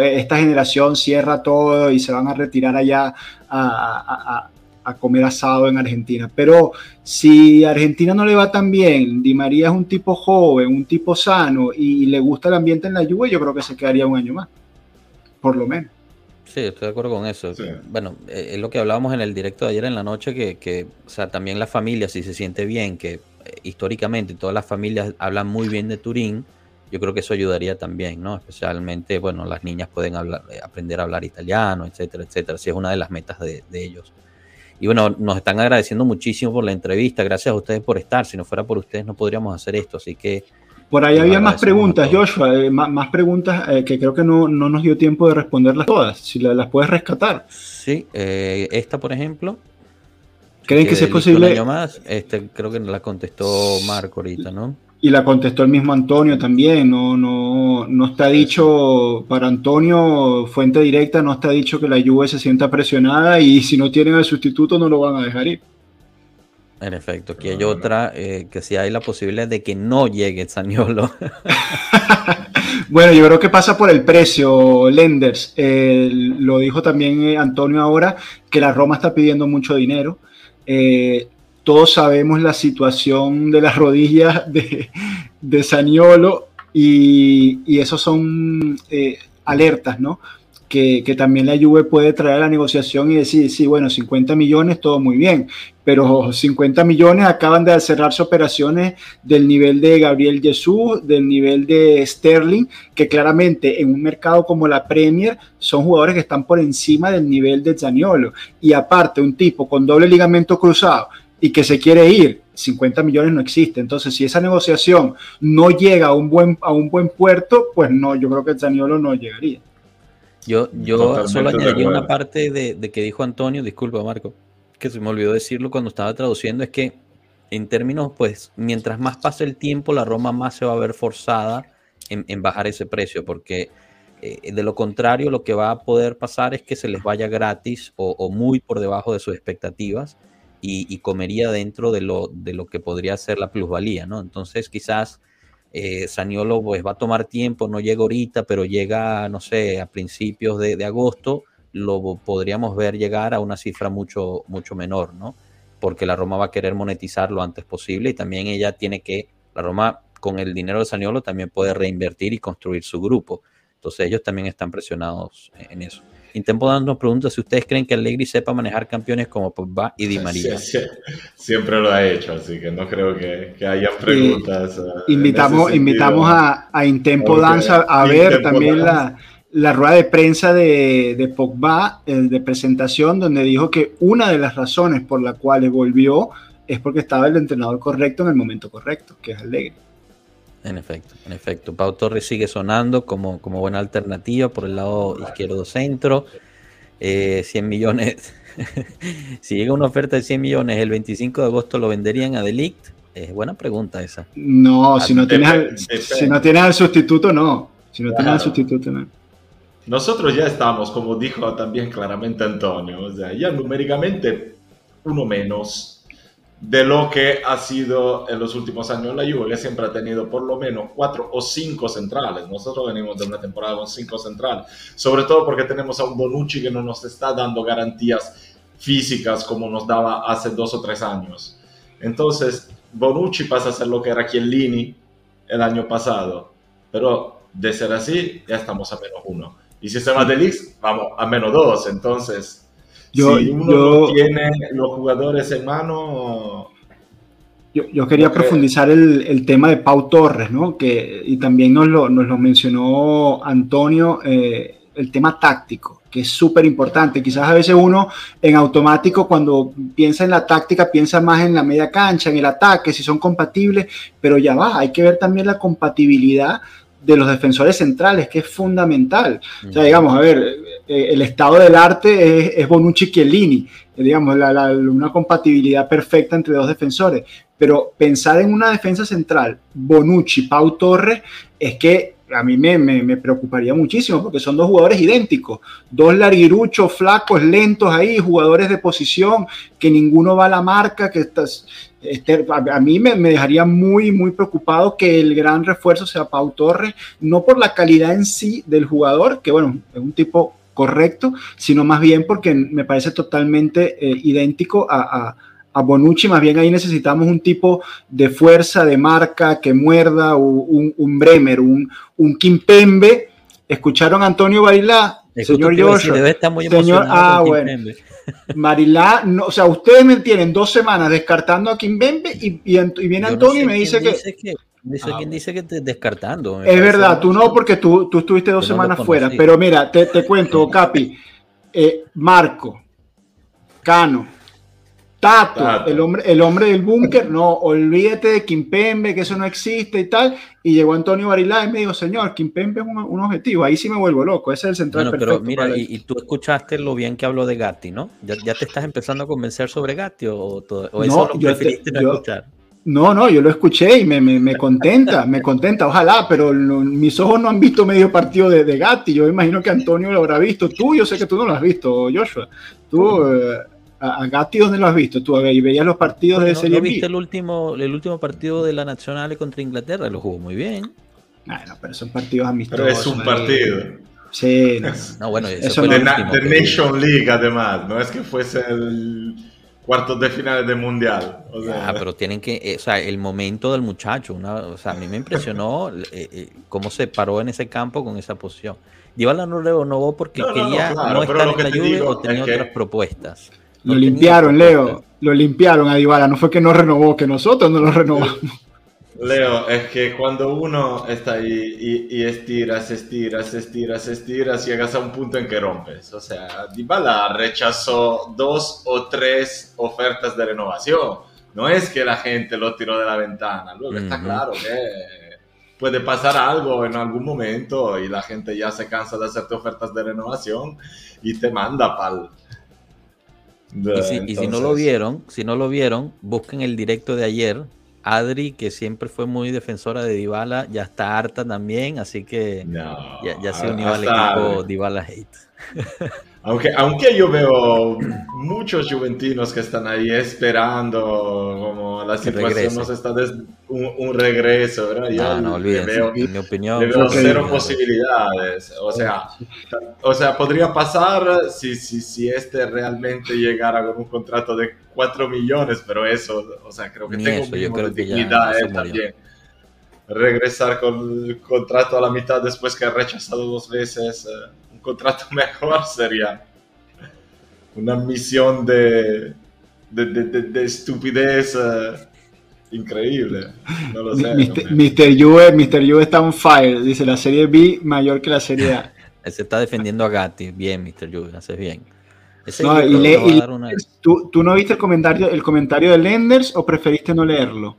esta generación cierra todo y se van a retirar allá a, comer asado en Argentina. Pero si Argentina no le va tan bien, Di María es un tipo joven, un tipo sano y, le gusta el ambiente en la lluvia, yo creo que se quedaría un año más, por lo menos.
Sí, estoy de acuerdo con eso. Bueno, eh, es lo que hablábamos en el directo de ayer en la noche, que, que o sea, también la familia, si se siente bien, que eh, históricamente todas las familias hablan muy bien de Turín, yo creo que eso ayudaría también, ¿no? Especialmente, bueno, las niñas pueden hablar, eh, aprender a hablar italiano, etcétera, etcétera, si es una de las metas de, ellos. Y bueno, nos están agradeciendo muchísimo por la entrevista, gracias a ustedes por estar, si no fuera por ustedes no podríamos hacer esto, así que...
Por ahí había más preguntas, Joshua, eh, más, preguntas eh, que creo que no, no, nos dio tiempo de responderlas todas, si las, puedes rescatar.
Sí, esta por ejemplo.
¿Creen que, que es posible?
Más, este, creo que la contestó Marco ahorita, ¿no?
Y la contestó el mismo Antonio también, no, no, no está dicho, para Antonio, fuente directa, no está dicho que la Juve se sienta presionada y si no tienen al sustituto no lo van a dejar ir.
En efecto, aquí hay otra, eh, que si hay la posibilidad de que no llegue Zaniolo.
bueno, yo creo que pasa por el precio, Lenders. Eh, lo dijo también eh, Antonio ahora, que la Roma está pidiendo mucho dinero. Eh, todos sabemos la situación de las rodillas de, de Saniolo y, y esos son eh, alertas, ¿no? Que, que, también la Juve puede traer a la negociación y decir, sí, bueno, 50 millones, todo muy bien, pero 50 millones acaban de cerrarse operaciones del nivel de Gabriel Jesús, del nivel de Sterling, que claramente en un mercado como la Premier son jugadores que están por encima del nivel de Zaniolo. Y aparte, un tipo con doble ligamento cruzado, y que se quiere ir, 50 millones no existe. Entonces, si esa negociación no llega a un buen, a un buen puerto, pues no, yo creo que Zaniolo no llegaría.
Yo, yo solo añadiría una parte de, que dijo Antonio, disculpa Marco, que se me olvidó decirlo cuando estaba traduciendo, es que en términos, pues, mientras más pase el tiempo, la Roma más se va a ver forzada en, bajar ese precio, porque eh, de lo contrario, lo que va a poder pasar es que se les vaya gratis o, o muy por debajo de sus expectativas y, comería dentro de lo, de lo que podría ser la plusvalía, ¿no? Entonces quizás Eh, Saniolo pues va a tomar tiempo, no llega ahorita, pero llega, no sé, a principios de, agosto, lo podríamos ver llegar a una cifra mucho, mucho menor, ¿no? Porque la Roma va a querer monetizar lo antes posible y también ella tiene que, la Roma con el dinero de Saniolo también puede reinvertir y construir su grupo. Entonces ellos también están presionados en eso. Intempo dando preguntas si ustedes creen que Allegri sepa manejar campeones como Pogba y Di María.
siempre lo ha hecho, así que no creo que, haya preguntas.
Eh, invitamos invitamos a, a Intempo Danza a ver también la, la, rueda de prensa de, de Pogba, el de presentación, donde dijo que una de las razones por las cuales volvió es porque estaba el entrenador correcto en el momento correcto, que es Allegri.
En efecto, en efecto. Pau Torres sigue sonando como, como buena alternativa por el lado izquierdo centro. 100 eh, millones. si llega una oferta de 100 millones el 25 de agosto, ¿lo venderían a Delict? Es buena pregunta esa.
No, si no, tienes al, si no tienes al sustituto, no. Si no tienes al sustituto, no.
Nosotros ya estamos, como dijo también claramente Antonio, o sea, ya numéricamente uno menos de lo que ha sido en los últimos años la Juve, que siempre ha tenido por lo menos cuatro o cinco centrales. Nosotros venimos de una temporada con cinco centrales, sobre todo porque tenemos a un Bonucci que no nos está dando garantías físicas como nos daba hace dos o tres años. Entonces, Bonucci pasa a ser lo que era Chiellini el año pasado, pero de ser así, ya estamos a menos uno. Y si se va de Lix, vamos a menos dos. Entonces, yo, si uno tiene los jugadores en mano.
Yo, quería profundizar el, el, tema de Pau Torres, ¿no? Que, y también nos lo, nos lo mencionó Antonio, eh, el tema táctico, que es súper importante. Quizás a veces uno en automático cuando piensa en la táctica piensa más en la media cancha, en el ataque, si son compatibles, pero ya va, hay que ver también la compatibilidad de los defensores centrales, que es fundamental. O sea, digamos, a ver, eh, el estado del arte es, es Bonucci Chiellini, eh, digamos, una compatibilidad perfecta entre dos defensores. Pero pensar en una defensa central, Bonucci, Pau Torres, es que a mí me, me, preocuparía muchísimo porque son dos jugadores idénticos, dos larguiruchos, flacos, lentos ahí, jugadores de posición, que ninguno va a la marca, que este, a mí me, dejaría muy, muy preocupado que el gran refuerzo sea Pau Torres, no por la calidad en sí del jugador, que bueno, es un tipo correcto, sino más bien porque me parece totalmente eh, idéntico a, a, Bonucci, más bien ahí necesitamos un tipo de fuerza, de marca, que muerda, un, un Bremer, un, un. ¿Escucharon a Antonio Bailá?
Señor Joshua.
señor, ah, bueno. Marilá, no, o sea, ustedes me tienen dos semanas descartando a Kimbembe y, y, viene Antonio y me dice que,
Dice, ah, dice que te descartando.
Es verdad, tú no, porque tú, tú estuviste dos semanas fuera. Pero mira, te, te cuento, Capi. Eh, Marco, Cano, Tato, El, hombre, el hombre del búnker, no, olvídate de Kimpembe, que eso no existe y tal. Y llegó Antonio Barilá y me dijo, señor, Kimpembe es un, objetivo, ahí sí me vuelvo loco, ese es el central
Pero mira, y, tú escuchaste lo bien que habló de Gatti, ¿no? ¿Ya, ya te estás empezando a convencer sobre Gatti o, o eso lo preferiste no escuchar?
No, no, yo lo escuché y me, me, me contenta, me contenta, ojalá, pero mis ojos no han visto medio partido de, de, Gatti. Yo imagino que Antonio lo habrá visto. Tú, yo sé que tú no lo has visto, Joshua. Tú, eh, a, Gatti, ¿dónde lo has visto? Tú y veías los partidos de Serie
¿no viste el último, el último partido de la Nacional contra Inglaterra? Lo jugó muy bien.
Bueno, pero son partidos amistosos.
Pero es un partido.
Sí,
no. bueno,
eso, fue de, Nation League, además, no es que fuese el cuartos de finales del mundial.
ah, pero tienen que, eh, o sea, el momento del muchacho, o sea, a mí me impresionó eh, eh, cómo se paró en ese campo con esa posición. Dybala no renovó porque quería no, estar en la lluvia o tenía otras propuestas.
Lo limpiaron, Leo, lo limpiaron a Dybala, no fue que no renovó, que nosotros no lo renovamos.
Leo, es que cuando uno está ahí y, y, estiras, estiras, estiras, estiras, llegas a un punto en que rompes. O sea, Dybala rechazó dos o tres ofertas de renovación. No es que la gente lo tiró de la ventana. Luego está claro que puede pasar algo en algún momento y la gente ya se cansa de hacerte ofertas de renovación y te manda pal.
Y, si, y si no lo vieron, si no lo vieron, busquen el directo de ayer. Adri, que siempre fue muy defensora de Dybala, ya está harta también, así que ya, se unió al equipo Dybala Hate.
Aunque, aunque yo veo muchos juventinos que están ahí esperando, como la situación nos está des un, un, regreso, ¿verdad? Yo
no, no olvídense,
veo,
en mi opinión.
le veo cero posibilidades. O sea, o sea, podría pasar si, si, si este realmente llegara con un contrato de 4 millones, pero eso, o sea, creo que
Ni
tengo
eso, yo creo
de
que ya
dignidad
se
él
murió.
también. Regresar con el contrato a la mitad después que ha rechazado dos veces eh, contrato mejor sería una misión de, de, de, de- de estupidez eh, increíble. No lo sé.
Mr.
no me-
Mr. Juve, Mr. Juve está on fire. Dice la serie B mayor que la serie A.
Él se está defendiendo a Gatti. Bien, Mr. Juve, haces bien. Ese
No, y le- y-
una-
¿Tú, tú no viste el comentario, el comentario de Lenders o preferiste no leerlo?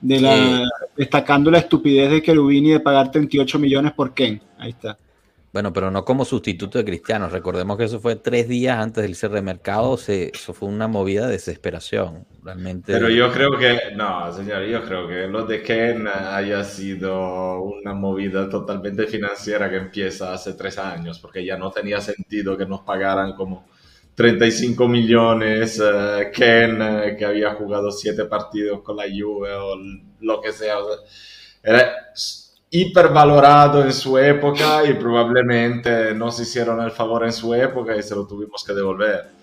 De la,
Eh.
destacando la estupidez de Cherubini de pagar 38 millones por Ken. Ahí está.
Bueno, pero no como sustituto de Cristiano. Recordemos que eso fue tres días antes del cierre de mercado. Eso fue una movida de desesperación. Realmente.
Pero yo creo que, no, señor, yo creo que lo de Ken haya sido una movida totalmente financiera que empieza hace tres años, porque ya no tenía sentido que nos pagaran como 35 millones eh, Ken, eh, que había jugado siete partidos con la Juve o lo que sea. sea, era hipervalorado en su época y probablemente nos hicieron el favor en su época y se lo tuvimos que devolver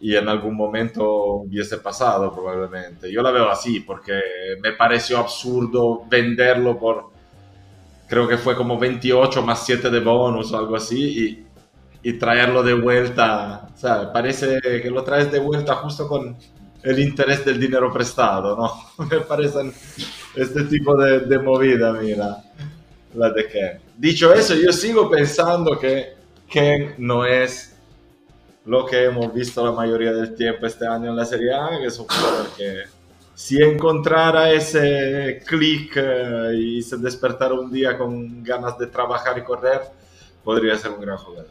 y en algún momento hubiese pasado probablemente. Yo la veo así porque me pareció absurdo venderlo por, creo que fue como 28 más 7 de bonus o algo así y, y traerlo de vuelta. O sea, parece que lo traes de vuelta justo con el interés del dinero prestado, ¿no? me parecen este tipo de, de movida, mira, la de Ken. Dicho eso, yo sigo pensando que Ken no es lo que hemos visto la mayoría del tiempo este año en la Serie A, que es un jugador que si encontrara ese clic eh, y se despertara un día con ganas de trabajar y correr, podría ser un gran jugador.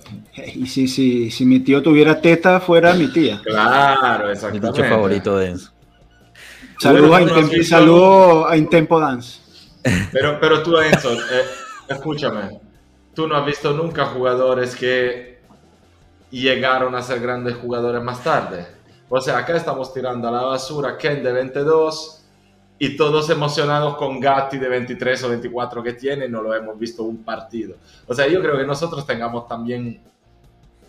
Y si, si, si mi tío tuviera teta, fuera mi tía.
Claro,
Mi
exactamente.
dicho favorito de Enzo.
Saludos, a, Intempo,
visto-
saludos a Intempo Dance.
Pero, pero tú, Enzo, eh, escúchame, tú no has visto nunca jugadores que llegaron a ser grandes jugadores más tarde. O sea, acá estamos tirando a la basura Ken de 22 y todos emocionados con Gatti de 23 o 24 que tiene y no lo hemos visto un partido. O sea, yo creo que nosotros tengamos también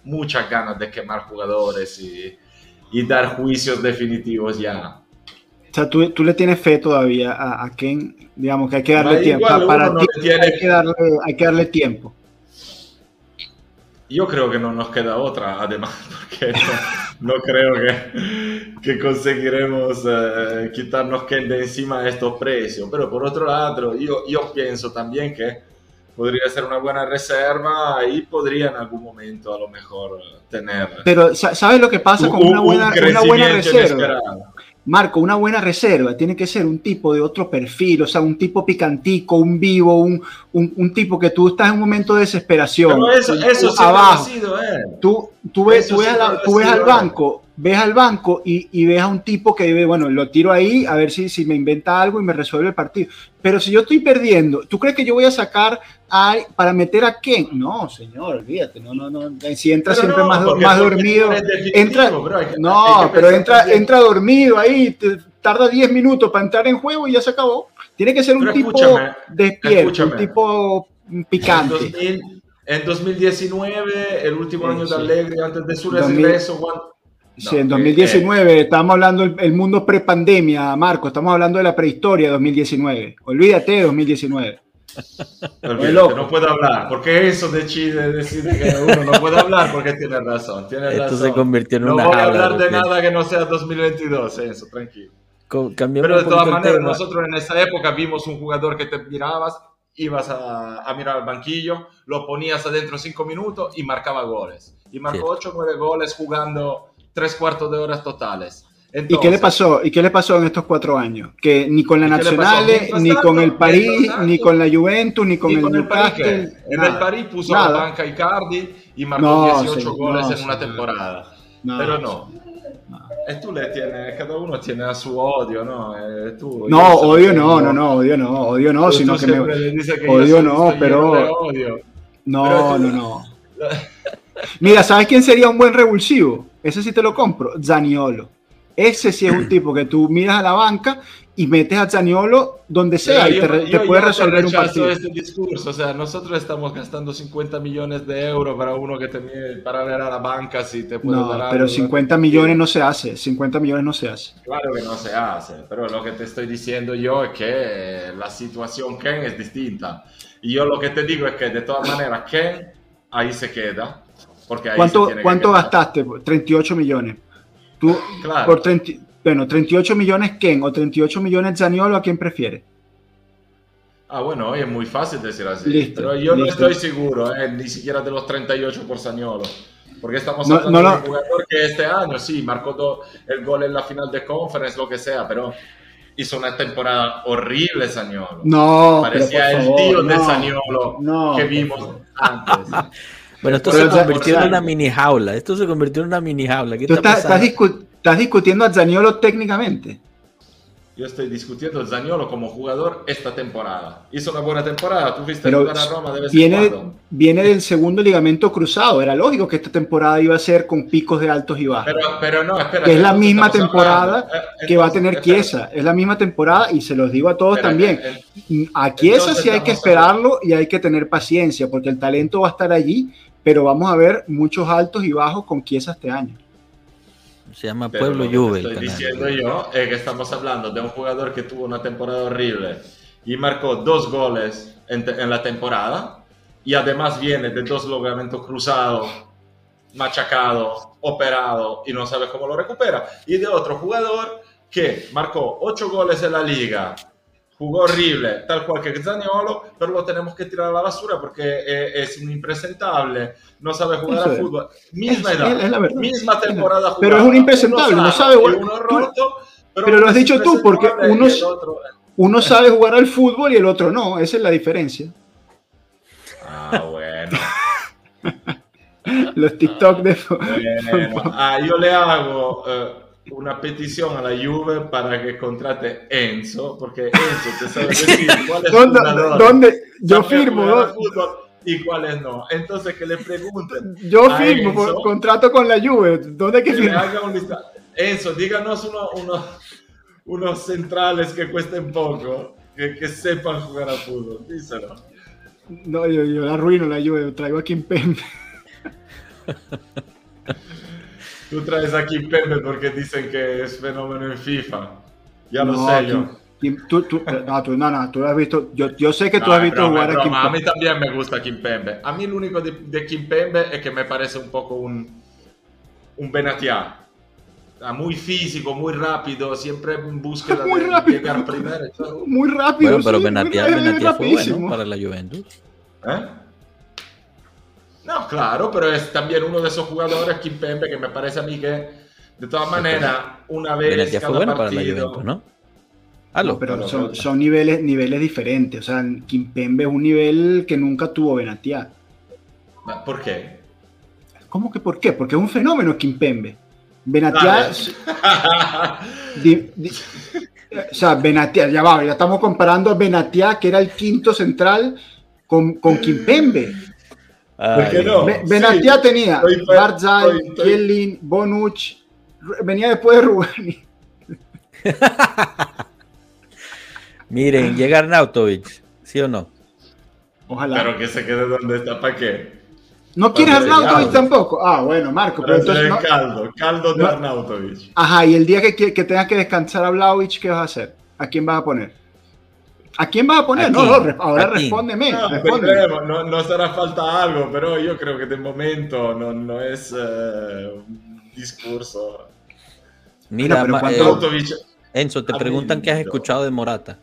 muchas ganas de quemar jugadores y, y dar juicios definitivos ya.
O sea, tú, tú le tienes fe todavía a, a Ken, digamos que hay que darle
Da
tiempo.
igual,
para
no
ti
tiene-
hay, que darle, hay que darle tiempo.
Yo creo que no nos queda otra, además, porque no, no creo que, que conseguiremos eh, quitarnos Ken de encima de estos precios. Pero por otro lado, yo, yo pienso también que podría ser una buena reserva y podría en algún momento a lo mejor tener
Pero sa- ¿sabes lo que pasa con
un-
una
un
buena, una buena reserva?
inesperado.
Marco, una buena reserva tiene que ser un tipo de otro perfil, o sea, un tipo picantico, un vivo, un, un, un tipo que tú estás en un momento de desesperación.
Pero eso, eso
abajo.
sido él.
Tú, tú ves,
Eso
tú ves, la- tú ves
sido
al banco, ves al banco y, y ves a un tipo que dice, bueno, lo tiro ahí a ver si, si me inventa algo y me resuelve el partido. Pero si yo estoy perdiendo, ¿tú crees que yo voy a sacar a, para meter a Ken? No, señor, olvídate, no, no, no. Si entra
Pero
siempre
no,
más,
porque
más
porque
dormido, entra-
bro, que-
no, pero entra, entra dormido ahí, te- tarda 10 minutos para entrar en juego y ya se acabó. Tiene que ser un
Pero
tipo
escúchame,
despierto,
escúchame.
un tipo picante.
En, 2000 en 2019, el último
Sí,
año de Allegri, antes de su
2000
regreso, cuando-
Sí,
No,
en
eh,
2019, estamos hablando del el mundo prepandemia, Marco, estamos hablando de la prehistoria de 2019. Olvídate de 2019.
Olvídate, no puedo hablar, porque eso decide, decide que uno no puede hablar porque tiene razón, tiene
Esto
razón.
se convirtió en
no
una
voy a
habla
hablar de nada que no sea 2022, eso, tranquilo.
Co- cambiamos
Pero de todas
el
maneras, nosotros en esa época vimos un jugador que te mirabas, ibas a, a mirar al banquillo, lo ponías adentro cinco minutos y marcaba goles. Y marcó
Cierto.
8 o 9 goles jugando tres cuartos de horas totales.
¿Y qué le pasó? ¿Y qué le pasó en estos cuatro años? Que ni con la. Nacional, ni
tanto,
con el París, ni con la Juventus, ni con el
con el París. En el París puso
nada.
la banca Icardi y marcó
No,
18
señor,
goles
no,
en una temporada. Pero no. E tú le tienes, cada uno tiene a su odio, ¿no? Eh, tú,
No, odio no, no, no, odio no, odio no, sino que me... odio no, pero-
odio.
No,
pero tú-
no, no. Mira, ¿sabes quién sería un buen revulsivo? Ese sí te lo compro, Zaniolo. Ese sí es un tipo que tú miras a la banca y metes a Zaniolo donde sea y te, puede resolver un partido.
este discurso, o sea, nosotros estamos gastando 50 millones de euros para uno que te para ver a la banca si te puede
no, pero 50 millones no se hace, 50 millones no se hace.
Claro que no se hace, pero lo que te estoy diciendo yo es que la situación Ken es distinta. Y yo lo que te digo es que de todas maneras Ken ahí se queda. Porque ahí
¿Cuánto, ¿cuánto gastaste? 38 millones. Tú, claro. por 30, bueno, 38 millones Ken o 38 millones Zaniolo, ¿a quién prefiere?
Ah, bueno, hoy es muy fácil decir así. pero yo no estoy seguro, eh, ni siquiera de los 38 por Zaniolo. Porque estamos hablando de un jugador que este año sí marcó el gol en la final de conference, lo que sea, pero hizo una temporada horrible Zaniolo.
No,
parecía el tío de Zaniolo que vimos antes.
Bueno, esto se convirtió en una mini jaula. Esto se convirtió en una mini jaula.
¿Qué estás, estás, discutiendo a Zaniolo técnicamente.
Yo estoy discutiendo a Zaniolo como jugador esta temporada. Hizo una buena temporada. Tú fuiste jugar a Roma de vez
viene, viene del segundo ligamento cruzado. Era lógico que esta temporada iba a ser con picos de altos y bajos.
Pero, no, espera.
es la misma temporada eh, que va a tener Chiesa. Es la misma temporada y se los digo a todos también. a Chiesa sí hay que esperarlo y hay que tener paciencia porque el talento va a estar allí pero vamos a ver muchos altos y bajos con Chiesa este año.
Se llama Pueblo Juve.
Estoy diciendo yo es que estamos hablando de un jugador que tuvo una temporada horrible y marcó dos goles en, la temporada y además viene de dos logramientos cruzados, machacado, operado y no sabe cómo lo recupera. Y de otro jugador que marcó ocho goles en la liga, jugó horrible, tal cual que Zaniolo, pero lo tenemos que tirar a la basura porque eh, es un impresentable, no sabe jugar al fútbol. Misma edad, misma temporada.
Pero es un impresentable, no sabe jugar. pero, lo has dicho tú, porque uno, uno sabe jugar al fútbol y el otro no, esa es la diferencia.
Ah, bueno.
Los TikTok de...
Ah, yo le hago... Eh, una petición a la Juve para que contrate Enzo, porque Enzo te sabe decir cuál es
¿Dónde, ¿dónde? Yo firmo.
y cuáles no. Entonces que le pregunten.
Yo firmo, por contrato con la Juve. ¿Dónde que, que
Enzo, díganos uno, unos centrales que cuesten poco, que, que, sepan jugar al fútbol. Díselo.
No, yo, yo la arruino la Juve, traigo a Kimpembe.
Tú traes aquí Pepe porque dicen que es fenómeno en FIFA. Ya lo sé yo.
Tú, tú, no, tú, no, no, tú has visto, yo, yo sé que tú has visto jugar
a Kim A mí también me gusta Kim Pembe. A mí lo único de, de Kim Pembe es que me parece un poco un, un Benatia. Muy físico, muy rápido, siempre en búsqueda
muy
de
rápido.
llegar primero.
Muy rápido.
Bueno, pero sí, Benatia, Benatia fue bueno para la Juventus.
¿Eh? No, claro, pero es también uno de esos jugadores, Kimpembe, que me parece a mí que, de todas maneras, una vez cada
bueno
partido...
Para la ¿no?
no, pero son, son, niveles, niveles diferentes. O sea, Kimpembe es un nivel que nunca tuvo Benatia.
¿Por qué?
¿Cómo que por qué? Porque es un fenómeno Kimpembe. Benatia... o sea, Benatia, ya va, ya estamos comparando a Benatia, que era el quinto central, con, con Kimpembe.
¿Por qué no?
Benatia tenía Barzai, Kielin, Bonuch, venía después de Rubani.
Miren, llega Arnautovic, ¿sí o no?
Ojalá.
Pero que se quede donde está, ¿para qué?
¿No quieres Arnautovic tampoco? Ah, bueno, Marco.
Pero, entonces, caldo, caldo de Arnautovic.
Ajá, y el día que, que, tengas que descansar a Vlaovic, ¿qué vas a hacer? ¿A quién vas a poner? ¿A quién vas a poner? No, no, ahora respóndeme.
No,
respóndeme.
No, no, será falta algo, pero yo creo que de momento no, no es uh, un discurso.
Mira, eh, Enzo, te preguntan qué has escuchado de Morata.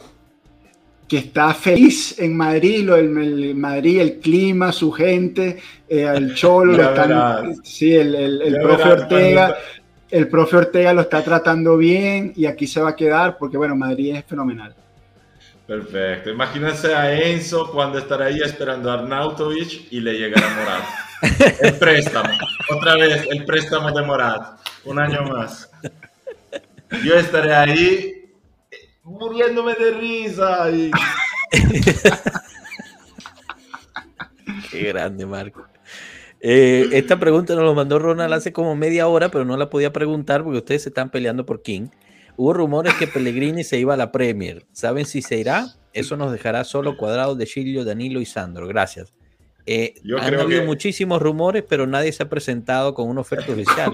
Que está feliz en Madrid, lo, el, Madrid, el clima, su gente, eh, el Cholo, lo están, sí, el, el, el profe Ortega. El profe Ortega lo está tratando bien y aquí se va a quedar porque, bueno, Madrid es fenomenal.
Perfecto. Imagínense a Enzo cuando estará ahí esperando a Arnautovic y le llegará Morat. El préstamo. Otra vez, el préstamo de Morat. Un año más. Yo estaré ahí muriéndome de risa. Y...
Qué grande, Marco. Eh, esta pregunta nos lo mandó Ronald hace como media hora, pero no la podía preguntar porque ustedes se están peleando por King. Hubo rumores que Pellegrini se iba a la Premier. ¿Saben si se irá? Eso nos dejará solo cuadrados de Chilio, Danilo y Sandro. Gracias. Eh, han habido muchísimos rumores, pero nadie se ha presentado con una oferta oficial.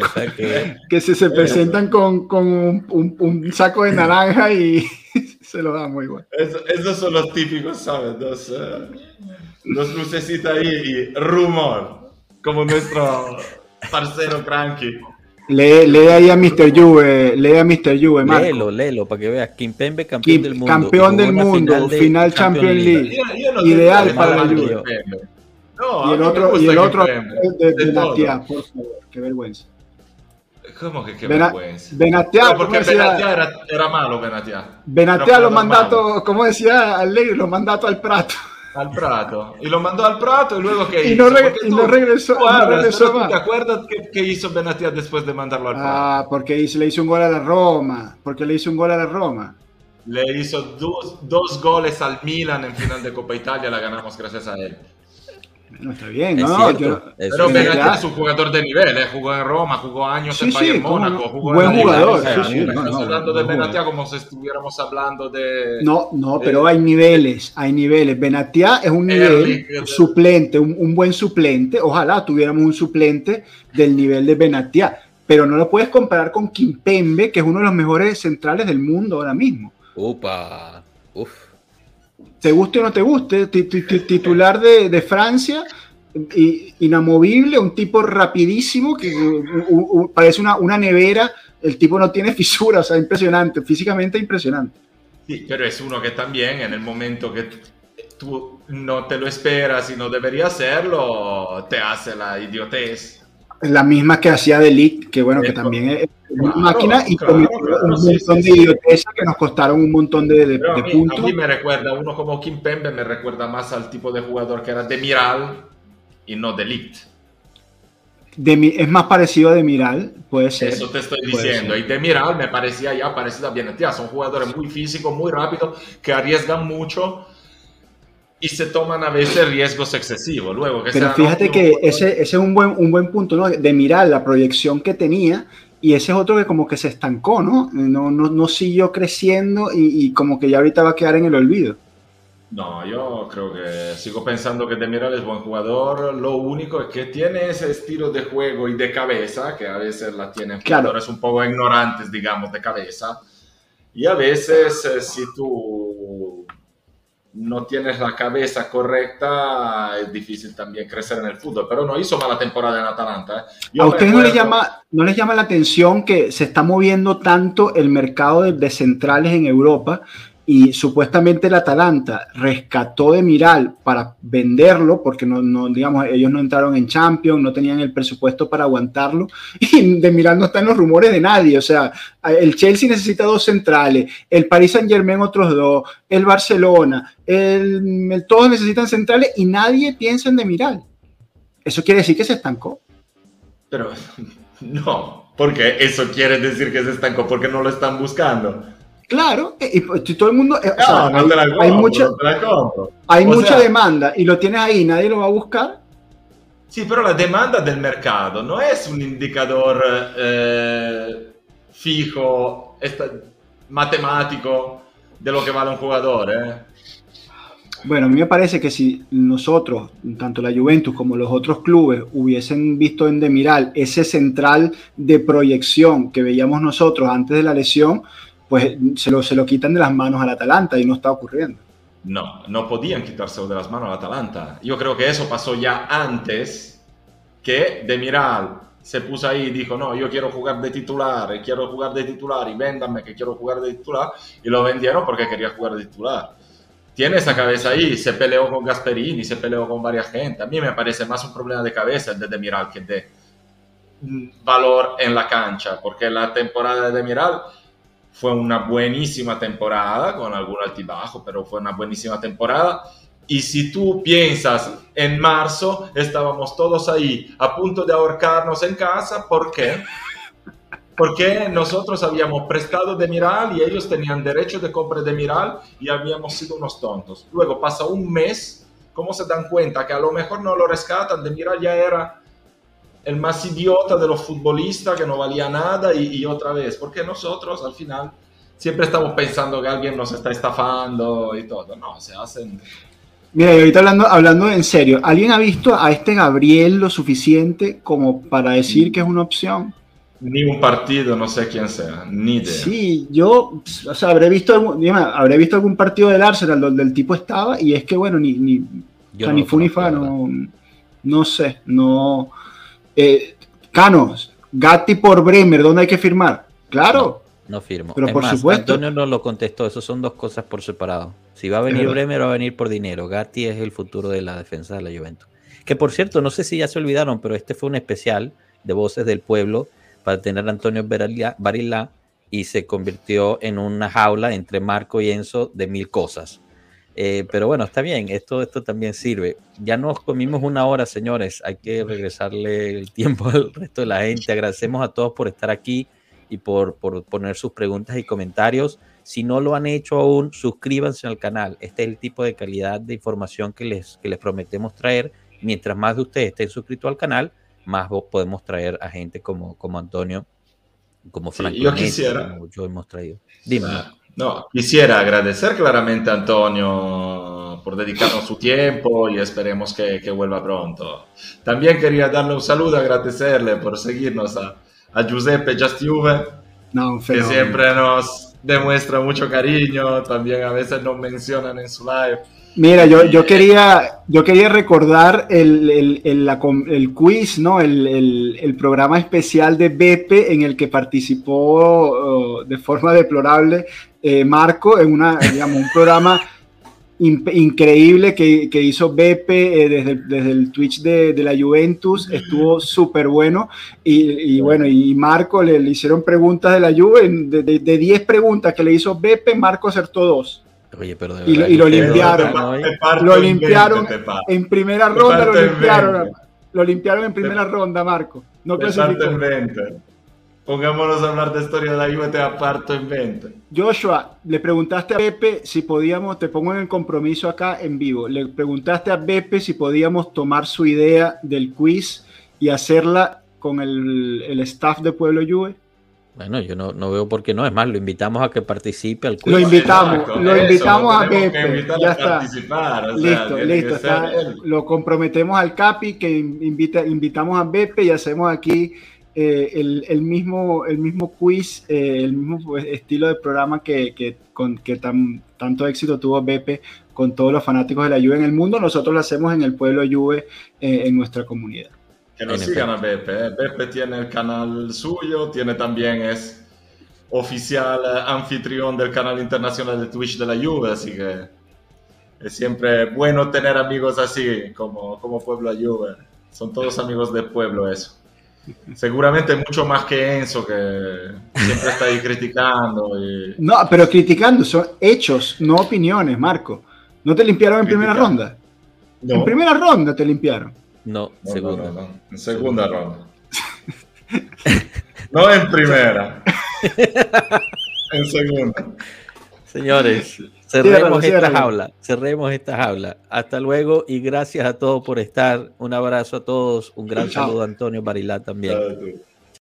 que... se, se presentan con, con un, saco de naranja y se lo dan muy bueno.
esos son los típicos, ¿sabes? Dos, uh, dos lucecitas ahí y rumor, como nuestro parcero Cranky.
Lee, lee, ahí a Mr. Juve, lee a Mr. Juve,
Marco. Léelo, léelo, para que veas. Kimpembe, campeón del mundo.
Campeón del mundo, final, Champions League. Ideal para la Juve. No, y el otro, y el otro de, de, Benatia, por favor, qué vergüenza.
¿Cómo que qué Bena, vergüenza?
Benatia,
no, porque Benatia era, era, malo, Benatia.
Benatia lo mandato, como decía Allegri, lo mandato al Prato.
Al Prato. Y lo mandó al Prato y luego que
y no, re, y no regresó, no regresó
más. ¿Te acuerdas qué, qué hizo Benatia después de mandarlo al Prato?
Ah, porque le hizo un gol a la Roma. Porque le hizo un gol a la Roma.
Le hizo dos, dos goles al Milan en final de Copa Italia, la ganamos gracias a él.
No está bien, ¿no?
Yo, pero Benatia es un jugador de nivel, ¿eh? jugó en Roma, jugó años en Bayern Mónaco, jugó
buen jugador.
Estamos hablando de Benatia como si estuviéramos hablando de.
No, no, pero hay niveles, hay niveles. Benatia es un nivel suplente, un, un, buen suplente. Ojalá tuviéramos un suplente del nivel de Benatia, pero no lo puedes comparar con Kimpembe, que es uno de los mejores centrales del mundo ahora mismo.
Upa, uf
te guste o no te guste, titular de, Francia, inamovible, un tipo rapidísimo que parece una, una, nevera, el tipo no tiene fisuras, o sea, impresionante, físicamente impresionante.
Sí, pero es uno que también en el momento que tú no te lo esperas y no debería hacerlo, te hace la idiotez.
La misma que hacía Delic, que bueno, que también es una máquina y con un montón de idioteza que nos costaron un montón de, de, a mí, puntos. A
mí me recuerda, uno como Kim Pembe me recuerda más al tipo de jugador que era Demiral y no Delict.
De, es más parecido a Demiral, puede ser.
Eso te estoy diciendo. Y Demiral me parecía ya parecido a Benetia. Son jugadores muy físicos, muy rápidos, que arriesgan mucho y se toman a veces riesgos excesivos. Luego, que
Pero fíjate que ese, ese, es un buen, un buen punto, ¿no? De mirar la proyección que tenía y ese es otro que como que se estancó, ¿no? No, no, no siguió creciendo y, y, como que ya ahorita va a quedar en el olvido.
No, yo creo que sigo pensando que Demiral es buen jugador. Lo único es que tiene ese estilo de juego y de cabeza, que a veces la tienen claro. jugadores un poco ignorantes, digamos, de cabeza. Y a veces, eh, si tú no tienes la cabeza correcta, es difícil también crecer en el fútbol. Pero no hizo mala temporada en Atalanta.
¿eh? ¿A ustedes no les, llama, no les llama la atención que se está moviendo tanto el mercado de, de centrales en Europa? Y supuestamente el Atalanta rescató de Miral para venderlo, porque no, digamos, ellos no entraron en Champions, no tenían el presupuesto para aguantarlo, y de Miral no están los rumores de nadie, o sea, el Chelsea necesita dos centrales, el Paris Saint Germain otros dos, el Barcelona, el, todos necesitan centrales y nadie piensa en de Miral. Eso quiere decir que se estancó.
Pero no, porque eso quiere decir que se estancó, porque no lo están buscando.
Claro, y, todo el mundo. hay, mucha, hay mucha demanda y lo tienes ahí, nadie lo va a buscar.
Sí, pero la demanda del mercado no es un indicador eh, fijo, matemático de lo que vale un jugador. ¿eh?
Bueno, a mí me parece que si nosotros, tanto la Juventus como los otros clubes, hubiesen visto en Demiral ese central de proyección que veíamos nosotros antes de la lesión, pues se lo, se lo quitan de las manos al Atalanta y no está ocurriendo.
No, no podían quitárselo de las manos al Atalanta. Yo creo que eso pasó ya antes que Demiral se puso ahí y dijo, no, yo quiero jugar de titular, quiero jugar de titular y véndame que quiero jugar de titular. Y lo vendieron porque quería jugar de titular. Tiene esa cabeza ahí, se peleó con Gasperini, se peleó con varias gente. A mí me parece más un problema de cabeza el de Demiral que de valor en la cancha, porque la temporada de Demiral fue una buenísima temporada, con algún altibajo, pero fue una buenísima temporada. Y si tú piensas en marzo, estábamos todos ahí a punto de ahorcarnos en casa, ¿por qué? Porque nosotros habíamos prestado de Miral y ellos tenían derecho de compra de Miral y habíamos sido unos tontos. Luego pasa un mes, ¿cómo se dan cuenta que a lo mejor no lo rescatan? De Miral ya era el más idiota de los futbolistas que no valía nada y, y otra vez, porque nosotros al final siempre estamos pensando que alguien nos está estafando y todo. No, se hacen...
Mira, y ahorita hablando, hablando en serio, ¿alguien ha visto a este Gabriel lo suficiente como para decir que es una opción?
Ni un partido, no sé quién sea, ni idea.
Sí, yo, o sea, habré visto, algún, dime, habré visto algún partido del Arsenal donde el tipo estaba y es que, bueno, ni, ni,
Yo
o sea,
no
ni
lo
fu ni
conozco,
fa,
la
no, no sé, no. Eh, Canos, Gatti por Bremer, ¿dónde hay que firmar? Claro,
No firmo.
Pero
Es
por
más,
supuesto.
Antonio no lo contestó. Eso son dos cosas por separado. Si va a venir. Bremer, va a venir por dinero. Gatti es el futuro de la defensa de la Juventus. Que por cierto, no sé si ya se olvidaron, pero este fue un especial de Voces del Pueblo para tener a Antonio Barila Barilá y se convirtió en una jaula entre Marco y Enzo de mil cosas. Eh, pero bueno, está bien, esto, esto también sirve. Ya nos comimos una hora, señores. Hay que regresarle el tiempo al resto de la gente. Agradecemos a todos por estar aquí y por, por poner sus preguntas y comentarios. Si no lo han hecho aún, suscríbanse al canal. Este es el tipo de calidad de información que les, que les prometemos traer. Mientras más de ustedes estén suscritos al canal, más podemos traer a gente como, como Antonio, como
Sí,
Franco
yo quisiera-
como yo hemos traído. Dime.
Ah, No, quisiera agradecer claramente a Antonio por dedicarnos su tiempo y esperemos que, que vuelva pronto. También quería darle un saludo, agradecerle por seguirnos a, a Giuseppe Just Juve,
no,
que siempre nos demuestra mucho cariño, también a veces nos mencionan en su live.
Mira, yo, yo, quería, yo quería recordar el, el, el, la el quiz, ¿no? El, programa especial de Bepe en el que participó uh, de forma deplorable eh, Marco en una, digamos, un programa in- increíble que, que hizo Bepe eh, desde, el- desde el Twitch de, de la Juventus. Estuvo súper bueno. Y, y bueno, y Marco le, le hicieron preguntas de la Juve. De 10 preguntas que le hizo Bepe, Marco acertó dos.
Oye, pero de
Y lo-
verdad
y lo
que ustedes
limpiaron. Lo
en
limpiaron
20, te parto.
En primera ronda lo limpiaron.
20.
Lo limpiaron en primera ronda, Marco. No clasificó.
20. Pongámonos a hablar de historia de la Juve, te aparto en 20.
Joshua, le preguntaste a Pepe si podíamos, te pongo en el compromiso acá en vivo, le preguntaste a Pepe si podíamos tomar su idea del quiz y hacerla con el, el staff de Pueblo Juve.
Bueno, yo no, no veo por qué no. Es más, lo invitamos a que participe al quiz.
Lo invitamos, lo
eso,
invitamos a
que
Pepe,
invitar
ya
a
está.
participar, o sea,
Listo, listo.
que
está- lo comprometemos al Capi que invita, invitamos a Beppe y hacemos aquí eh, el, el mismo, el mismo quiz, eh, el mismo pues, estilo de programa que, que, con, que tan, tanto éxito tuvo Beppe con todos los fanáticos de la Juve en el mundo. Nosotros lo hacemos en el pueblo Juve eh, en nuestra comunidad.
Que nos
En
sigan a Beppe. ¿eh? Beppe tiene el canal suyo, tiene también es oficial eh, anfitrión del canal internacional de Twitch de la Juve, así que es siempre bueno tener amigos así como, como Pueblo Juve. Son todos amigos del pueblo eso. Seguramente mucho más que Enzo, que siempre está ahí criticando. Y...
No, pero criticando, son hechos, no opiniones, Marco. ¿No te limpiaron en primera ronda?
No,
En primera ronda te limpiaron.
No,
no,
segundo.
no, no, no. En segunda ronda. No en primera. en segunda.
Señores, cerremos esta jaula, cerremos esta jaula. Hasta luego y gracias a todos por estar. Un abrazo a todos, un gran
Chao.
saludo a Antonio Barilá también.
Chao.